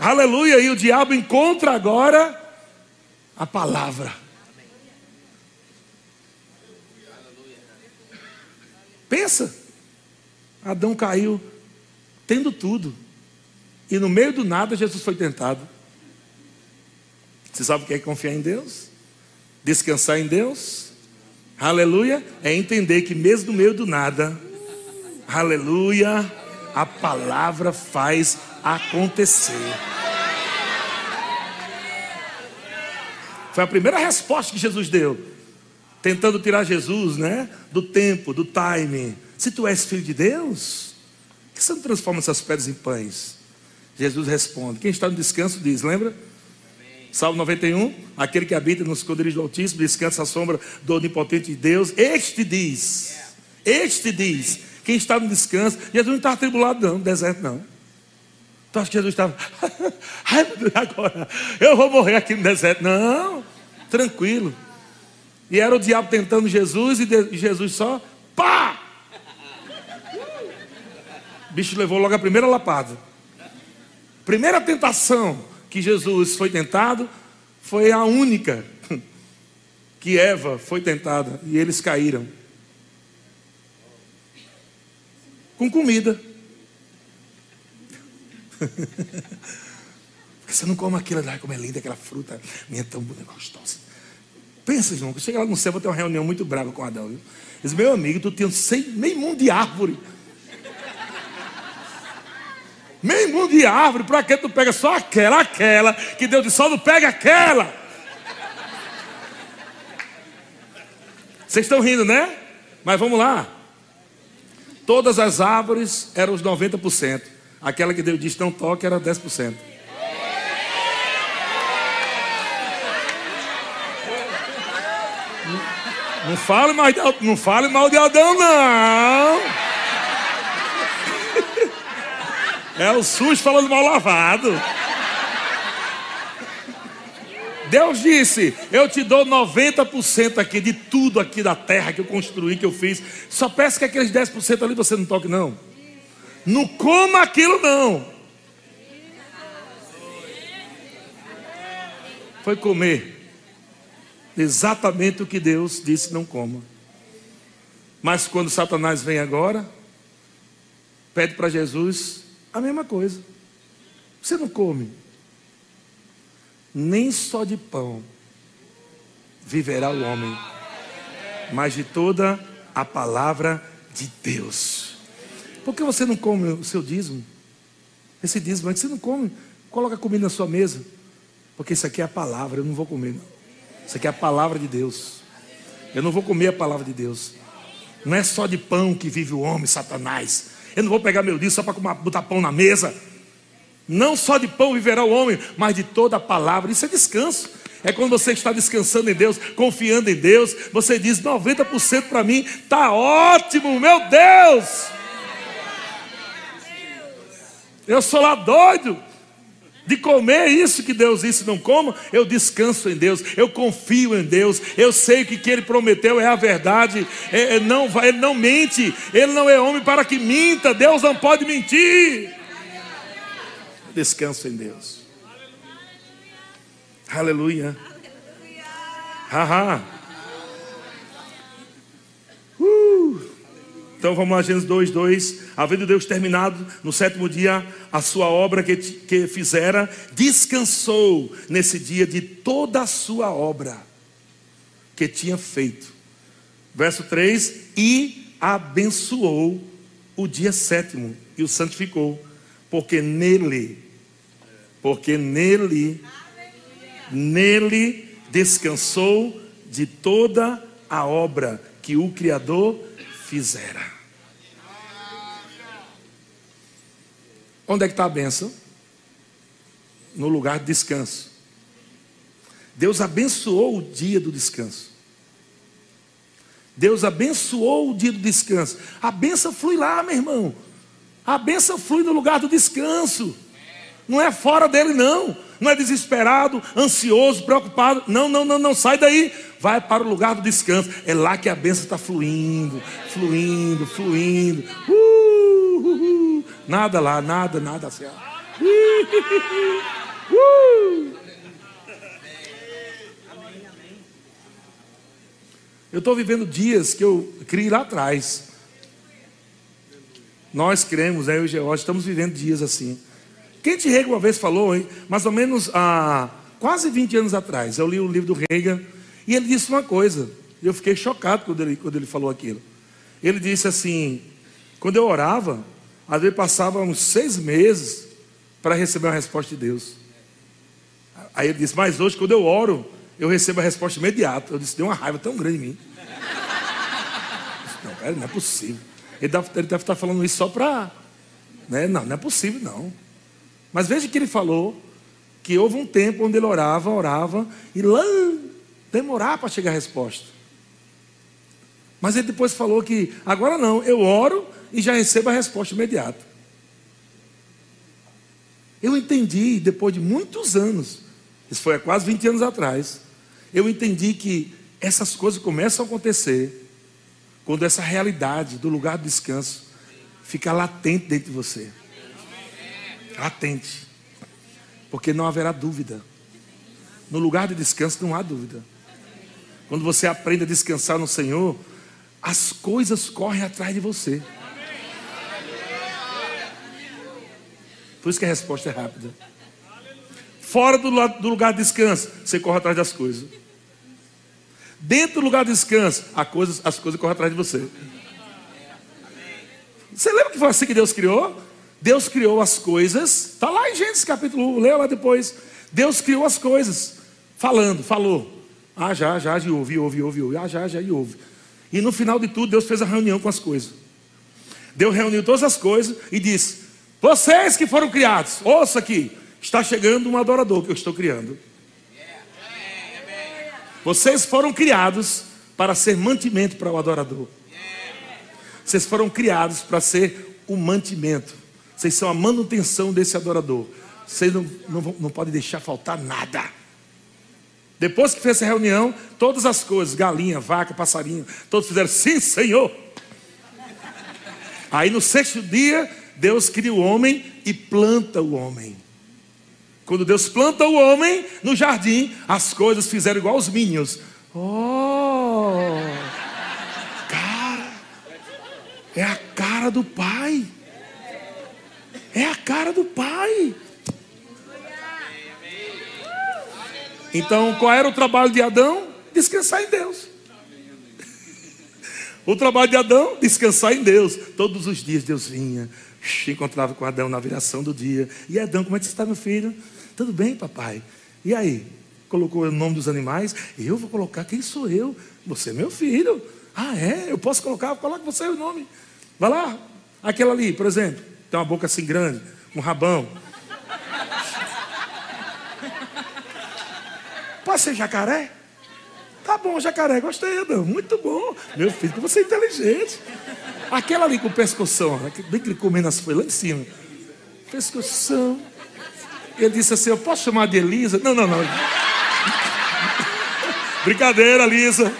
Aleluia. E o diabo encontra agora a palavra. Pensa. Adão caiu tendo tudo. E no meio do nada, Jesus foi tentado. Você sabe o que é confiar em Deus? Descansar em Deus? Aleluia. É entender que mesmo no meio do nada, aleluia, a palavra faz acontecer. Foi a primeira resposta que Jesus deu, tentando tirar Jesus, né, do tempo, do time. Se tu és filho de Deus, que você não transforma essas pedras em pães? Jesus responde. Quem está no descanso diz, lembra? Salmo 91, aquele que habita no esconderijo do Altíssimo, descansa à sombra do Onipotente de Deus. Este diz, este diz, quem está no descanso, Jesus não está atribulado não, no deserto não. Tu acha que Jesus estava, [laughs] ai agora eu vou morrer aqui no deserto? Não, tranquilo. E era o diabo tentando Jesus e Jesus só, pá! O bicho levou logo a primeira lapada. Primeira tentação que Jesus foi tentado foi a única [laughs] que Eva foi tentada e eles caíram. Com comida. [laughs] Porque você não come aquilo, ai como é linda aquela fruta, minha tão gostosa. Pensa, irmão, que chega lá no céu, vou ter uma reunião muito brava com Adão. Viu? Diz, meu amigo, tu tem meio mundo de árvore. Meio mundo de árvore, para que tu pega só aquela, aquela, que Deus disse, só não pega aquela. Vocês estão rindo, né? Mas vamos lá. Todas as árvores eram os 90%. Aquela que Deus disse não toque era 10%. Não fale, mais de, não fale mal de Adão, não. [laughs] É o SUS falando mal lavado. Deus disse: Eu te dou 90% aqui de tudo aqui da terra que eu construí, que eu fiz. Só peço que aqueles 10% ali você não toque, não. Não coma aquilo, não. Foi comer exatamente o que Deus disse: não coma. Mas quando Satanás vem agora, pede para Jesus a mesma coisa. Você não come. Nem só de pão viverá o homem, mas de toda a palavra de Deus. Por que você não come o seu dízimo? Esse dízimo, que você não come, coloca comida na sua mesa. Porque isso aqui é a palavra, eu não vou comer. Não. Isso aqui é a palavra de Deus. Eu não vou comer a palavra de Deus. Não é só de pão que vive o homem, Satanás. Eu não vou pegar meu dia só para botar pão na mesa. Não só de pão viverá o homem, mas de toda a palavra. Isso é descanso. É quando você está descansando em Deus, confiando em Deus, você diz: 90% para mim está ótimo, meu Deus. Eu sou lá doido de comer isso que Deus disse não coma, eu descanso em Deus, eu confio em Deus, eu sei que o que Ele prometeu é a verdade, é, é, não, Ele não mente, Ele não é homem para que minta, Deus não pode mentir. Descanso em Deus. Aleluia. Haha. Uh. Então vamos lá, Gênesis 2, 2. Havendo Deus terminado no sétimo dia a sua obra que, que fizera, descansou nesse dia de toda a sua obra que tinha feito. Verso 3: E abençoou o dia sétimo e o santificou, porque nele porque nele, nele descansou de toda a obra que o Criador fizera. Onde é que está a bênção? No lugar de descanso. Deus abençoou o dia do descanso. Deus abençoou o dia do descanso. A benção flui lá, meu irmão. A benção flui no lugar do descanso. Não é fora dele, não. Não é desesperado, ansioso, preocupado. Não, não, não, não. Sai daí. Vai para o lugar do descanso. É lá que a benção está fluindo, fluindo, fluindo. Uh, uh, uh. Nada lá, nada, nada assim. Uh. Eu estou vivendo dias que eu criei lá atrás. Nós cremos, né, eu e George, estamos vivendo dias assim. Quente Reagan uma vez falou, hein, mais ou menos há quase 20 anos atrás, eu li o livro do Reagan e ele disse uma coisa. Eu fiquei chocado quando ele, quando ele falou aquilo. Ele disse assim: quando eu orava, às vezes passava uns seis meses para receber uma resposta de Deus. Aí ele disse: Mas hoje, quando eu oro, eu recebo a resposta imediata. Eu disse: Deu uma raiva tão grande em mim. Disse, não, não é possível. Ele deve, ele deve estar falando isso só para. Né? Não, não é possível, não. Mas veja que ele falou que houve um tempo onde ele orava, orava, e lá demorava para chegar a resposta. Mas ele depois falou que agora não, eu oro e já recebo a resposta imediata. Eu entendi, depois de muitos anos, isso foi há quase 20 anos atrás, eu entendi que essas coisas começam a acontecer quando essa realidade do lugar do descanso fica latente dentro de você. Latente. Porque não haverá dúvida. No lugar de descanso não há dúvida. Quando você aprende a descansar no Senhor, as coisas correm atrás de você. Por isso que a resposta é rápida. Fora do, lugar de descanso, você corre atrás das coisas. Dentro do lugar de descanso, as coisas correm atrás de você. Você lembra que foi assim que Deus criou? Deus criou as coisas, está lá em Gênesis capítulo 1, leia lá depois. Deus criou as coisas, falando, falou. Ah, já, já, e ouve, ouve, ouve, ouve. Ah, já, já, e ouve. E no final de tudo, Deus fez a reunião com as coisas. Deus reuniu todas as coisas e disse: Vocês que foram criados, ouça aqui, está chegando um adorador que eu estou criando. Vocês foram criados para ser mantimento para o adorador. Vocês foram criados para ser o mantimento. Vocês são a manutenção desse adorador. Vocês não, não, não podem deixar faltar nada. Depois que fez essa reunião, todas as coisas, galinha, vaca, passarinho, todos fizeram sim, Senhor. Aí no sexto dia, Deus cria o homem e planta o homem. Quando Deus planta o homem no jardim, as coisas fizeram igual os Minions. Oh! Cara! É a cara do pai. É a cara do pai. Então, qual era o trabalho de Adão? Descansar em Deus. O trabalho de Adão, descansar em Deus. Todos os dias Deus vinha, encontrava com Adão na viração do dia. E Adão, como é que você está, meu filho? Tudo bem, papai. E aí? Colocou o nome dos animais. Eu vou colocar quem sou eu? Você é meu filho. Ah, é? Eu posso colocar? Coloca você o nome. Vai lá. Aquela ali, por exemplo. Tem uma boca assim grande, um rabão. Pode ser jacaré? Tá bom, jacaré, gostei, Adão. Muito bom. Meu filho, você é inteligente. Aquela ali com pescoção, bem que ele comendo as folhas lá em cima. Pescoção. Ele disse assim: Eu posso chamar de Elisa? Não, não, não. Brincadeira, Lisa.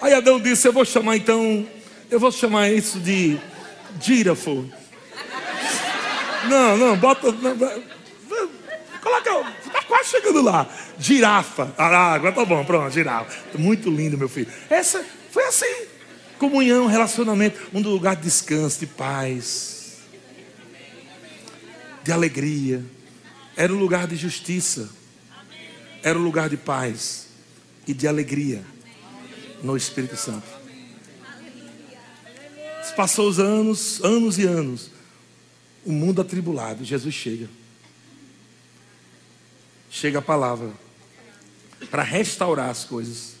Aí Adão disse: Eu vou chamar então, eu vou chamar isso de giraffo. Não, não, bota. Não, chegando lá. Girafa. Ah, agora tá bom, pronto, girafa. Muito lindo, meu filho. Essa foi assim. Comunhão, relacionamento, um lugar de descanso, de paz, de alegria. Era um lugar de justiça. era um lugar de paz e de alegria no Espírito Santo. Passou os anos, anos e anos, o mundo atribulado, Jesus chega. Chega a palavra para restaurar as coisas.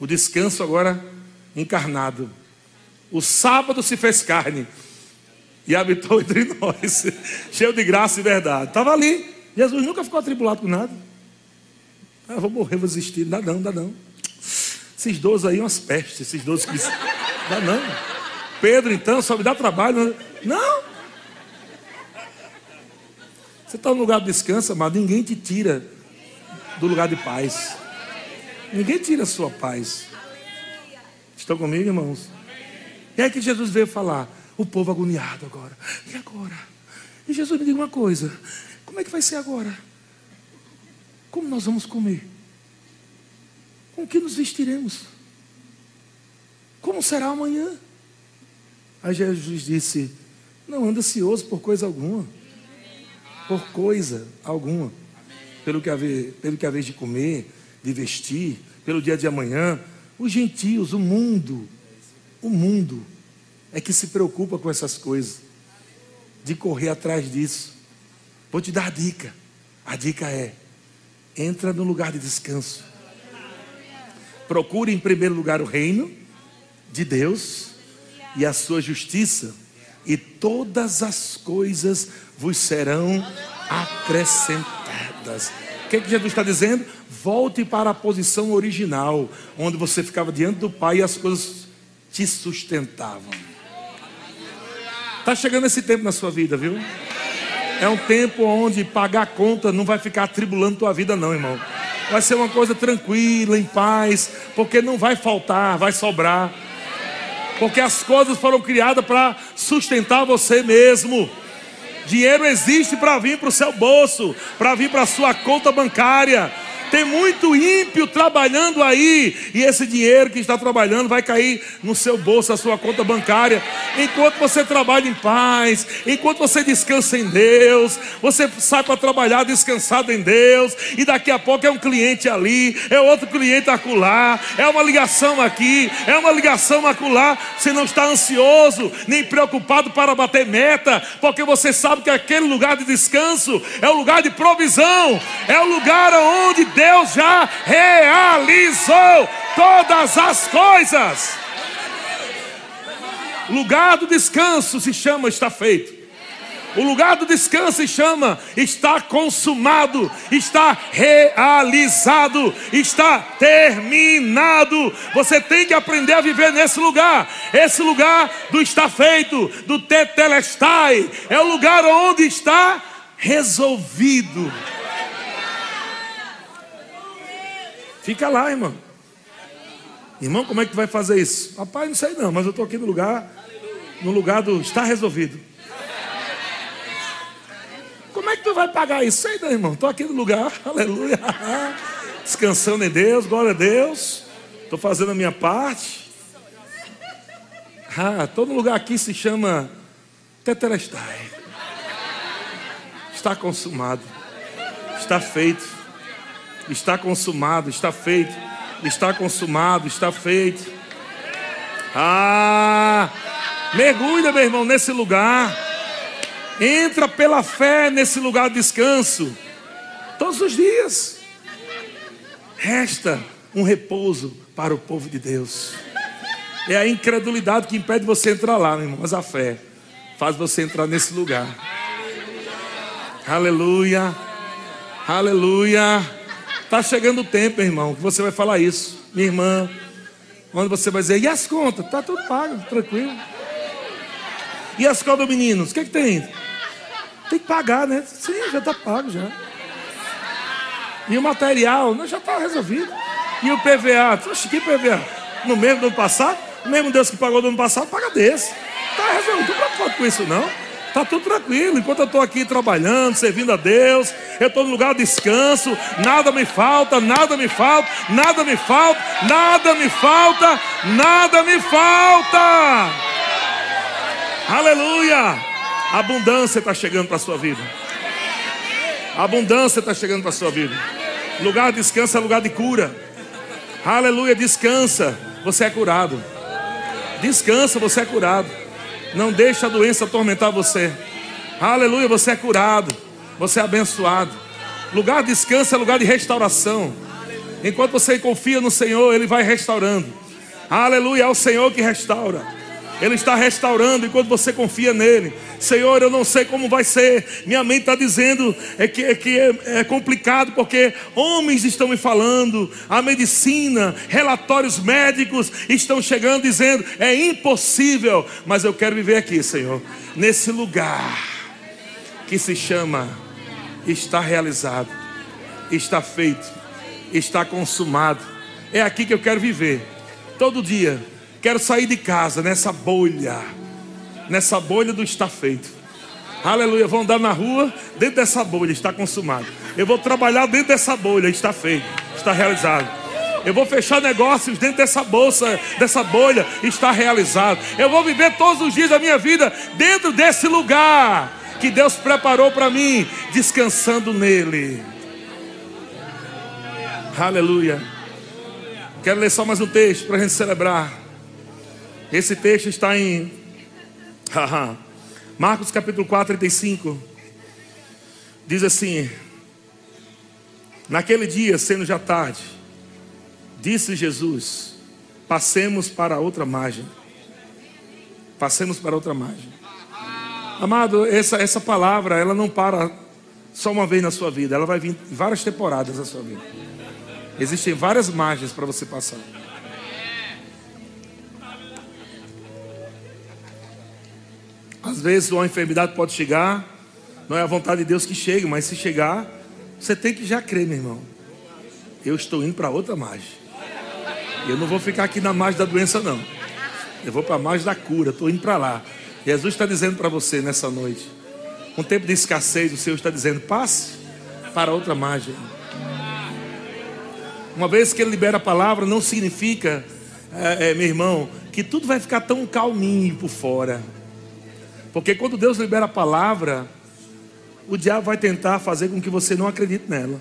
O descanso agora encarnado. O sábado se fez carne e habitou entre [laughs] nós, cheio de graça e verdade. Estava ali. Jesus nunca ficou atribulado com nada. Ah, vou morrer, vou desistir. Dá não, dá não. Esses dois aí, umas pestes, esses dois que. Dá não. Pedro, então, só me dá trabalho. Não. Você está no lugar de descanso, mas ninguém te tira do lugar de paz. Ninguém tira a sua paz. Estão comigo, irmãos? E aí que Jesus veio falar: o povo agoniado agora. E agora? E Jesus me diga uma coisa: como é que vai ser agora? Como nós vamos comer? Com que nos vestiremos? Como será amanhã? Aí Jesus disse: Não anda ansioso por coisa alguma. Por coisa alguma. Pelo que, haver, pelo que haver de comer, de vestir, pelo dia de amanhã. Os gentios, o mundo, o mundo é que se preocupa com essas coisas, de correr atrás disso. Vou te dar a dica. A dica é: entra no lugar de descanso. Procure em primeiro lugar o reino de Deus e a sua justiça, e todas as coisas vos serão acrescentadas. O que, é que Jesus está dizendo? Volte para a posição original, onde você ficava diante do Pai e as coisas te sustentavam. Está chegando esse tempo na sua vida, viu? É um tempo onde pagar conta não vai ficar atribulando tua vida, não, irmão. Vai ser uma coisa tranquila, em paz, porque não vai faltar, vai sobrar. Porque as coisas foram criadas para sustentar você mesmo. Dinheiro existe para vir para o seu bolso, para vir para a sua conta bancária. Tem muito ímpio trabalhando aí, e esse dinheiro que está trabalhando vai cair no seu bolso, na sua conta bancária. Enquanto você trabalha em paz, enquanto você descansa em Deus, você sai para trabalhar descansado em Deus, e daqui a pouco é um cliente ali, é outro cliente acolá, é uma ligação aqui, é uma ligação acolá. Você não está ansioso, nem preocupado para bater meta, porque você sabe que aquele lugar de descanso é o lugar de provisão, é o lugar onde Deus já realizou todas as coisas. O lugar do descanso se chama está feito. O lugar do descanso se chama está consumado, está realizado, está terminado. Você tem que aprender a viver nesse lugar. Esse lugar do está feito, do tetelestai, é o lugar onde está resolvido. Fica lá, irmão. Irmão, como é que vai fazer isso? Rapaz, não sei não, mas eu estou aqui no lugar, no lugar do está resolvido. Como é que tu vai pagar isso? Sei não, irmão. Estou aqui no lugar, [laughs] aleluia. Descansando em Deus, glória a Deus. Estou fazendo a minha parte. Ah, todo lugar aqui se chama Tetelestai. Está consumado. Está feito. Está consumado, está feito. Está consumado, está feito. Ah! Mergulha, meu irmão, nesse lugar. Entra pela fé nesse lugar de descanso. Todos os dias. Resta um repouso para o povo de Deus. É a incredulidade que impede você entrar lá, meu irmão, mas a fé faz você entrar nesse lugar. Aleluia. Aleluia. Está chegando o tempo, irmão, que você vai falar isso. Minha irmã, onde você vai dizer, e as contas? Está tudo pago, tranquilo. E as contas, meninos? O que, é que tem? Tem que pagar, né? Sim, já está pago já. E o material? Não, já está resolvido. E o PVA? Oxe, que PVA? No mesmo do ano passado? O mesmo Deus que pagou do ano passado, paga desse. Está resolvido. Não estou preocupado com isso, não. Está tudo tranquilo. Enquanto eu estou aqui trabalhando, servindo a Deus, eu estou no lugar de descanso. Nada me falta, nada me falta, nada me falta, nada me falta, nada me falta. Aleluia! abundância está chegando para a sua vida. abundância está chegando para a sua vida. Lugar de descanso é lugar de cura. Aleluia, descansa. Você é curado. Descansa, você é curado. Não deixa a doença atormentar você. Aleluia, você é curado. Você é abençoado. Lugar de descanso é lugar de restauração. Enquanto você confia no Senhor, Ele vai restaurando. Aleluia, é o Senhor que restaura. Ele está restaurando enquanto você confia nele. Senhor, eu não sei como vai ser. Minha mente está dizendo é que, é, que é, é complicado porque homens estão me falando, a medicina, relatórios médicos estão chegando dizendo é impossível. Mas eu quero viver aqui, Senhor, nesse lugar que se chama está realizado, está feito, está consumado. É aqui que eu quero viver. Todo dia quero sair de casa nessa bolha, nessa bolha do está feito. Aleluia, vou andar na rua, dentro dessa bolha está consumado. Eu vou trabalhar dentro dessa bolha, está feito, está realizado. Eu vou fechar negócios dentro dessa bolsa, dessa bolha, está realizado. Eu vou viver todos os dias da minha vida dentro desse lugar que Deus preparou para mim, descansando nele. Aleluia. Quero ler só mais um texto para a gente celebrar. Esse texto está em Marcos capítulo 4, 35. Diz assim: Naquele dia, sendo já tarde, disse Jesus: Passemos para outra margem. Passemos para outra margem. Amado, essa, essa palavra, ela não para só uma vez na sua vida, ela vai vir várias temporadas na sua vida. Existem várias margens para você passar. Às vezes uma enfermidade pode chegar, não é a vontade de Deus que chegue, mas se chegar, você tem que já crer, meu irmão. Eu estou indo para outra margem. Eu não vou ficar aqui na margem da doença, não. Eu vou para a margem da cura, estou indo para lá. Jesus está dizendo para você nessa noite, um tempo de escassez, o Senhor está dizendo: passe para outra margem. Uma vez que Ele libera a palavra, não significa, é, é, meu irmão, que tudo vai ficar tão calminho por fora. Porque quando Deus libera a palavra, o diabo vai tentar fazer com que você não acredite nela.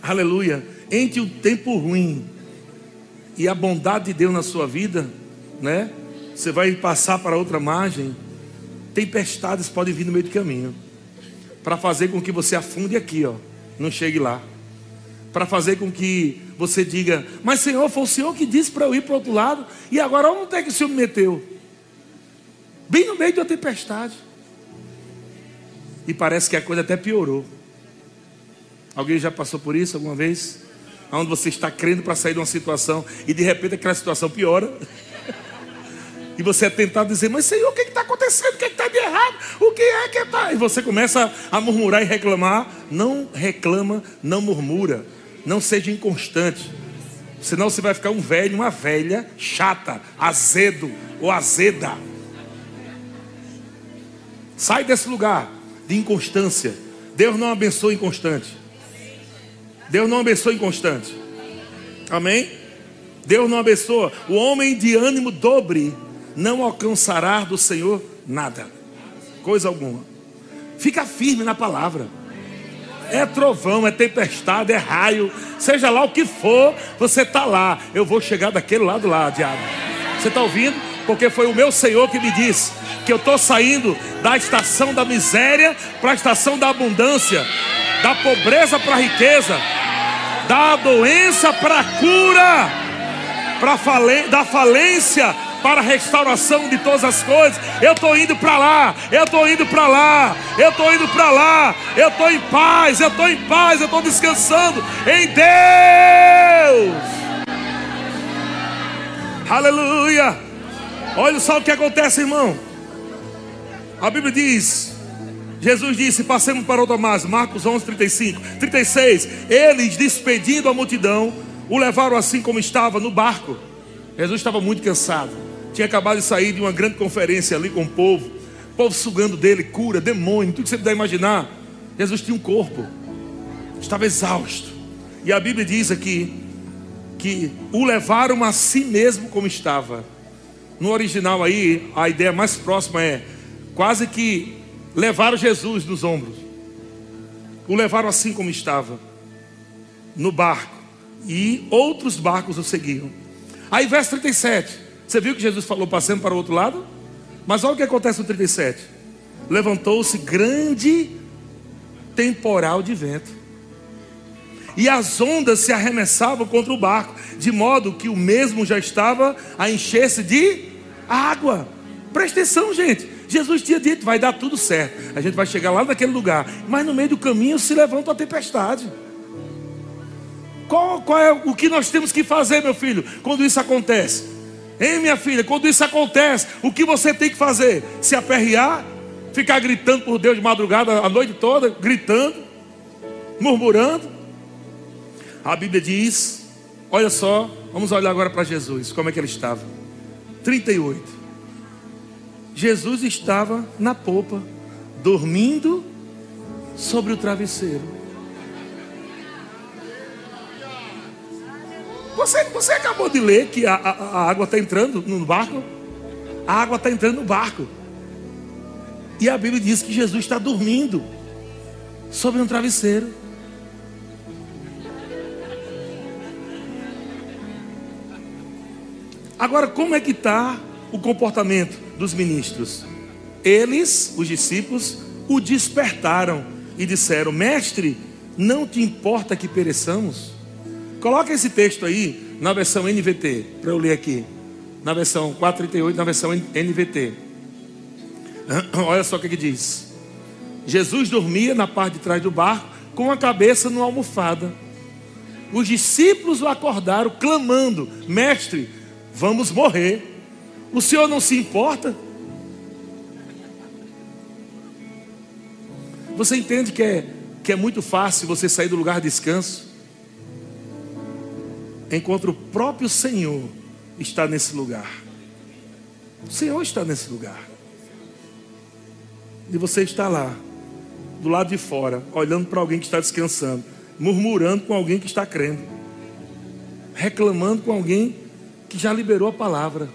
Aleluia. Entre o tempo ruim e a bondade de Deus na sua vida, né? Você vai passar para outra margem. Tempestades podem vir no meio do caminho. Para fazer com que você afunde aqui, ó. Não chegue lá. Para fazer com que você diga, mas Senhor, foi o Senhor que disse para eu ir para o outro lado. E agora onde é que o Senhor me meteu? Bem no meio da tempestade. E parece que a coisa até piorou. Alguém já passou por isso alguma vez? Onde você está crendo para sair de uma situação e de repente aquela situação piora. E você é tentado dizer, mas Senhor, o que está acontecendo? O que está de errado? O que é que está? E você começa a murmurar e reclamar. Não reclama, não murmura. Não seja inconstante. Senão você vai ficar um velho, uma velha, chata, azedo ou azeda. Sai desse lugar de inconstância. Deus não abençoa inconstante. Deus não abençoa inconstante. Amém? Deus não abençoa. O homem de ânimo dobre não alcançará do Senhor nada, coisa alguma. Fica firme na palavra. É trovão, é tempestade, é raio, seja lá o que for, você está lá. Eu vou chegar daquele lado lá, diabo. Você está ouvindo? Porque foi o meu Senhor que me disse que eu estou saindo da estação da miséria para a estação da abundância, da pobreza para a riqueza, da doença para a cura, falen da falência para a restauração de todas as coisas. Eu estou indo para lá, eu estou indo para lá, eu estou indo para lá, eu estou em paz, eu estou em paz, eu estou descansando em Deus. Aleluia. Olha só o que acontece, irmão. A Bíblia diz: Jesus disse: Passemos para outra mais. Marcos 11, 35, 36. Eles, despedindo a multidão, o levaram assim como estava no barco. Jesus estava muito cansado. Tinha acabado de sair de uma grande conferência ali com o povo. O povo sugando dele, cura, demônio, tudo que você puder imaginar. Jesus tinha um corpo, estava exausto. E a Bíblia diz aqui que o levaram a si mesmo como estava. No original aí, a ideia mais próxima é quase que levaram Jesus nos ombros. o levaram assim como estava, no barco, e outros barcos o seguiam. Aí, verso 37, você viu que Jesus falou passando para o outro lado? Mas olha o que acontece no 37. Levantou-se grande temporal de vento, e as ondas se arremessavam contra o barco, de modo que o mesmo já estava a encher-se de água. Presta atenção, gente. Jesus tinha dito: vai dar tudo certo. A gente vai chegar lá naquele lugar. Mas no meio do caminho se levanta a tempestade. Qual, qual é o que nós temos que fazer, meu filho, quando isso acontece? Hein, minha filha, quando isso acontece, o que você tem que fazer? Se aperrear? Ficar gritando por Deus de madrugada a noite toda, gritando, murmurando? A Bíblia diz, olha só, vamos olhar agora para Jesus, como é que ele estava. 38. Jesus estava na popa, dormindo sobre o travesseiro. Você, você acabou de ler que a, a, a água está entrando no barco? A água está entrando no barco. E a Bíblia diz que Jesus está dormindo sobre um travesseiro. Agora, como é que está o comportamento dos ministros? Eles, os discípulos, o despertaram e disseram: Mestre, não te importa que pereçamos? Coloca esse texto aí na versão NVT, para eu ler aqui. Na versão 438, na versão NVT. [clears throat] Olha só o que, que diz. Jesus dormia na parte de trás do barco, com a cabeça numa almofada. Os discípulos o acordaram, clamando: Mestre, vamos morrer. O senhor não se importa? Você entende que é, que é muito fácil você sair do lugar de descanso? Enquanto o próprio Senhor está nesse lugar. O Senhor está nesse lugar. E você está lá, do lado de fora, olhando para alguém que está descansando, murmurando com alguém que está crendo, reclamando com alguém que já liberou a palavra.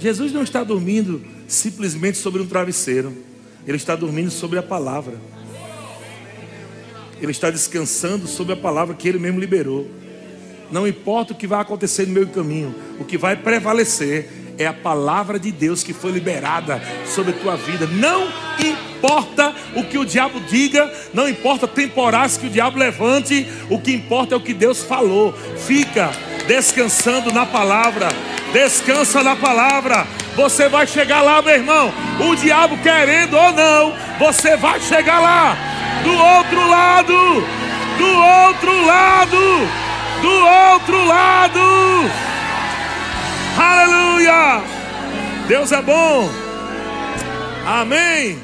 Jesus não está dormindo simplesmente sobre um travesseiro, ele está dormindo sobre a palavra. Ele está descansando sobre a palavra que ele mesmo liberou. Não importa o que vai acontecer no meio caminho, o que vai prevalecer é a palavra de Deus que foi liberada sobre a tua vida. Não importa o que o diabo diga, não importa temporais que o diabo levante, o que importa é o que Deus falou. Fica descansando na palavra. Descansa na palavra. Você vai chegar lá, meu irmão. O diabo querendo ou não, você vai chegar lá. Do outro lado. Do outro lado. Do outro lado. Aleluia. Deus é bom. Amém.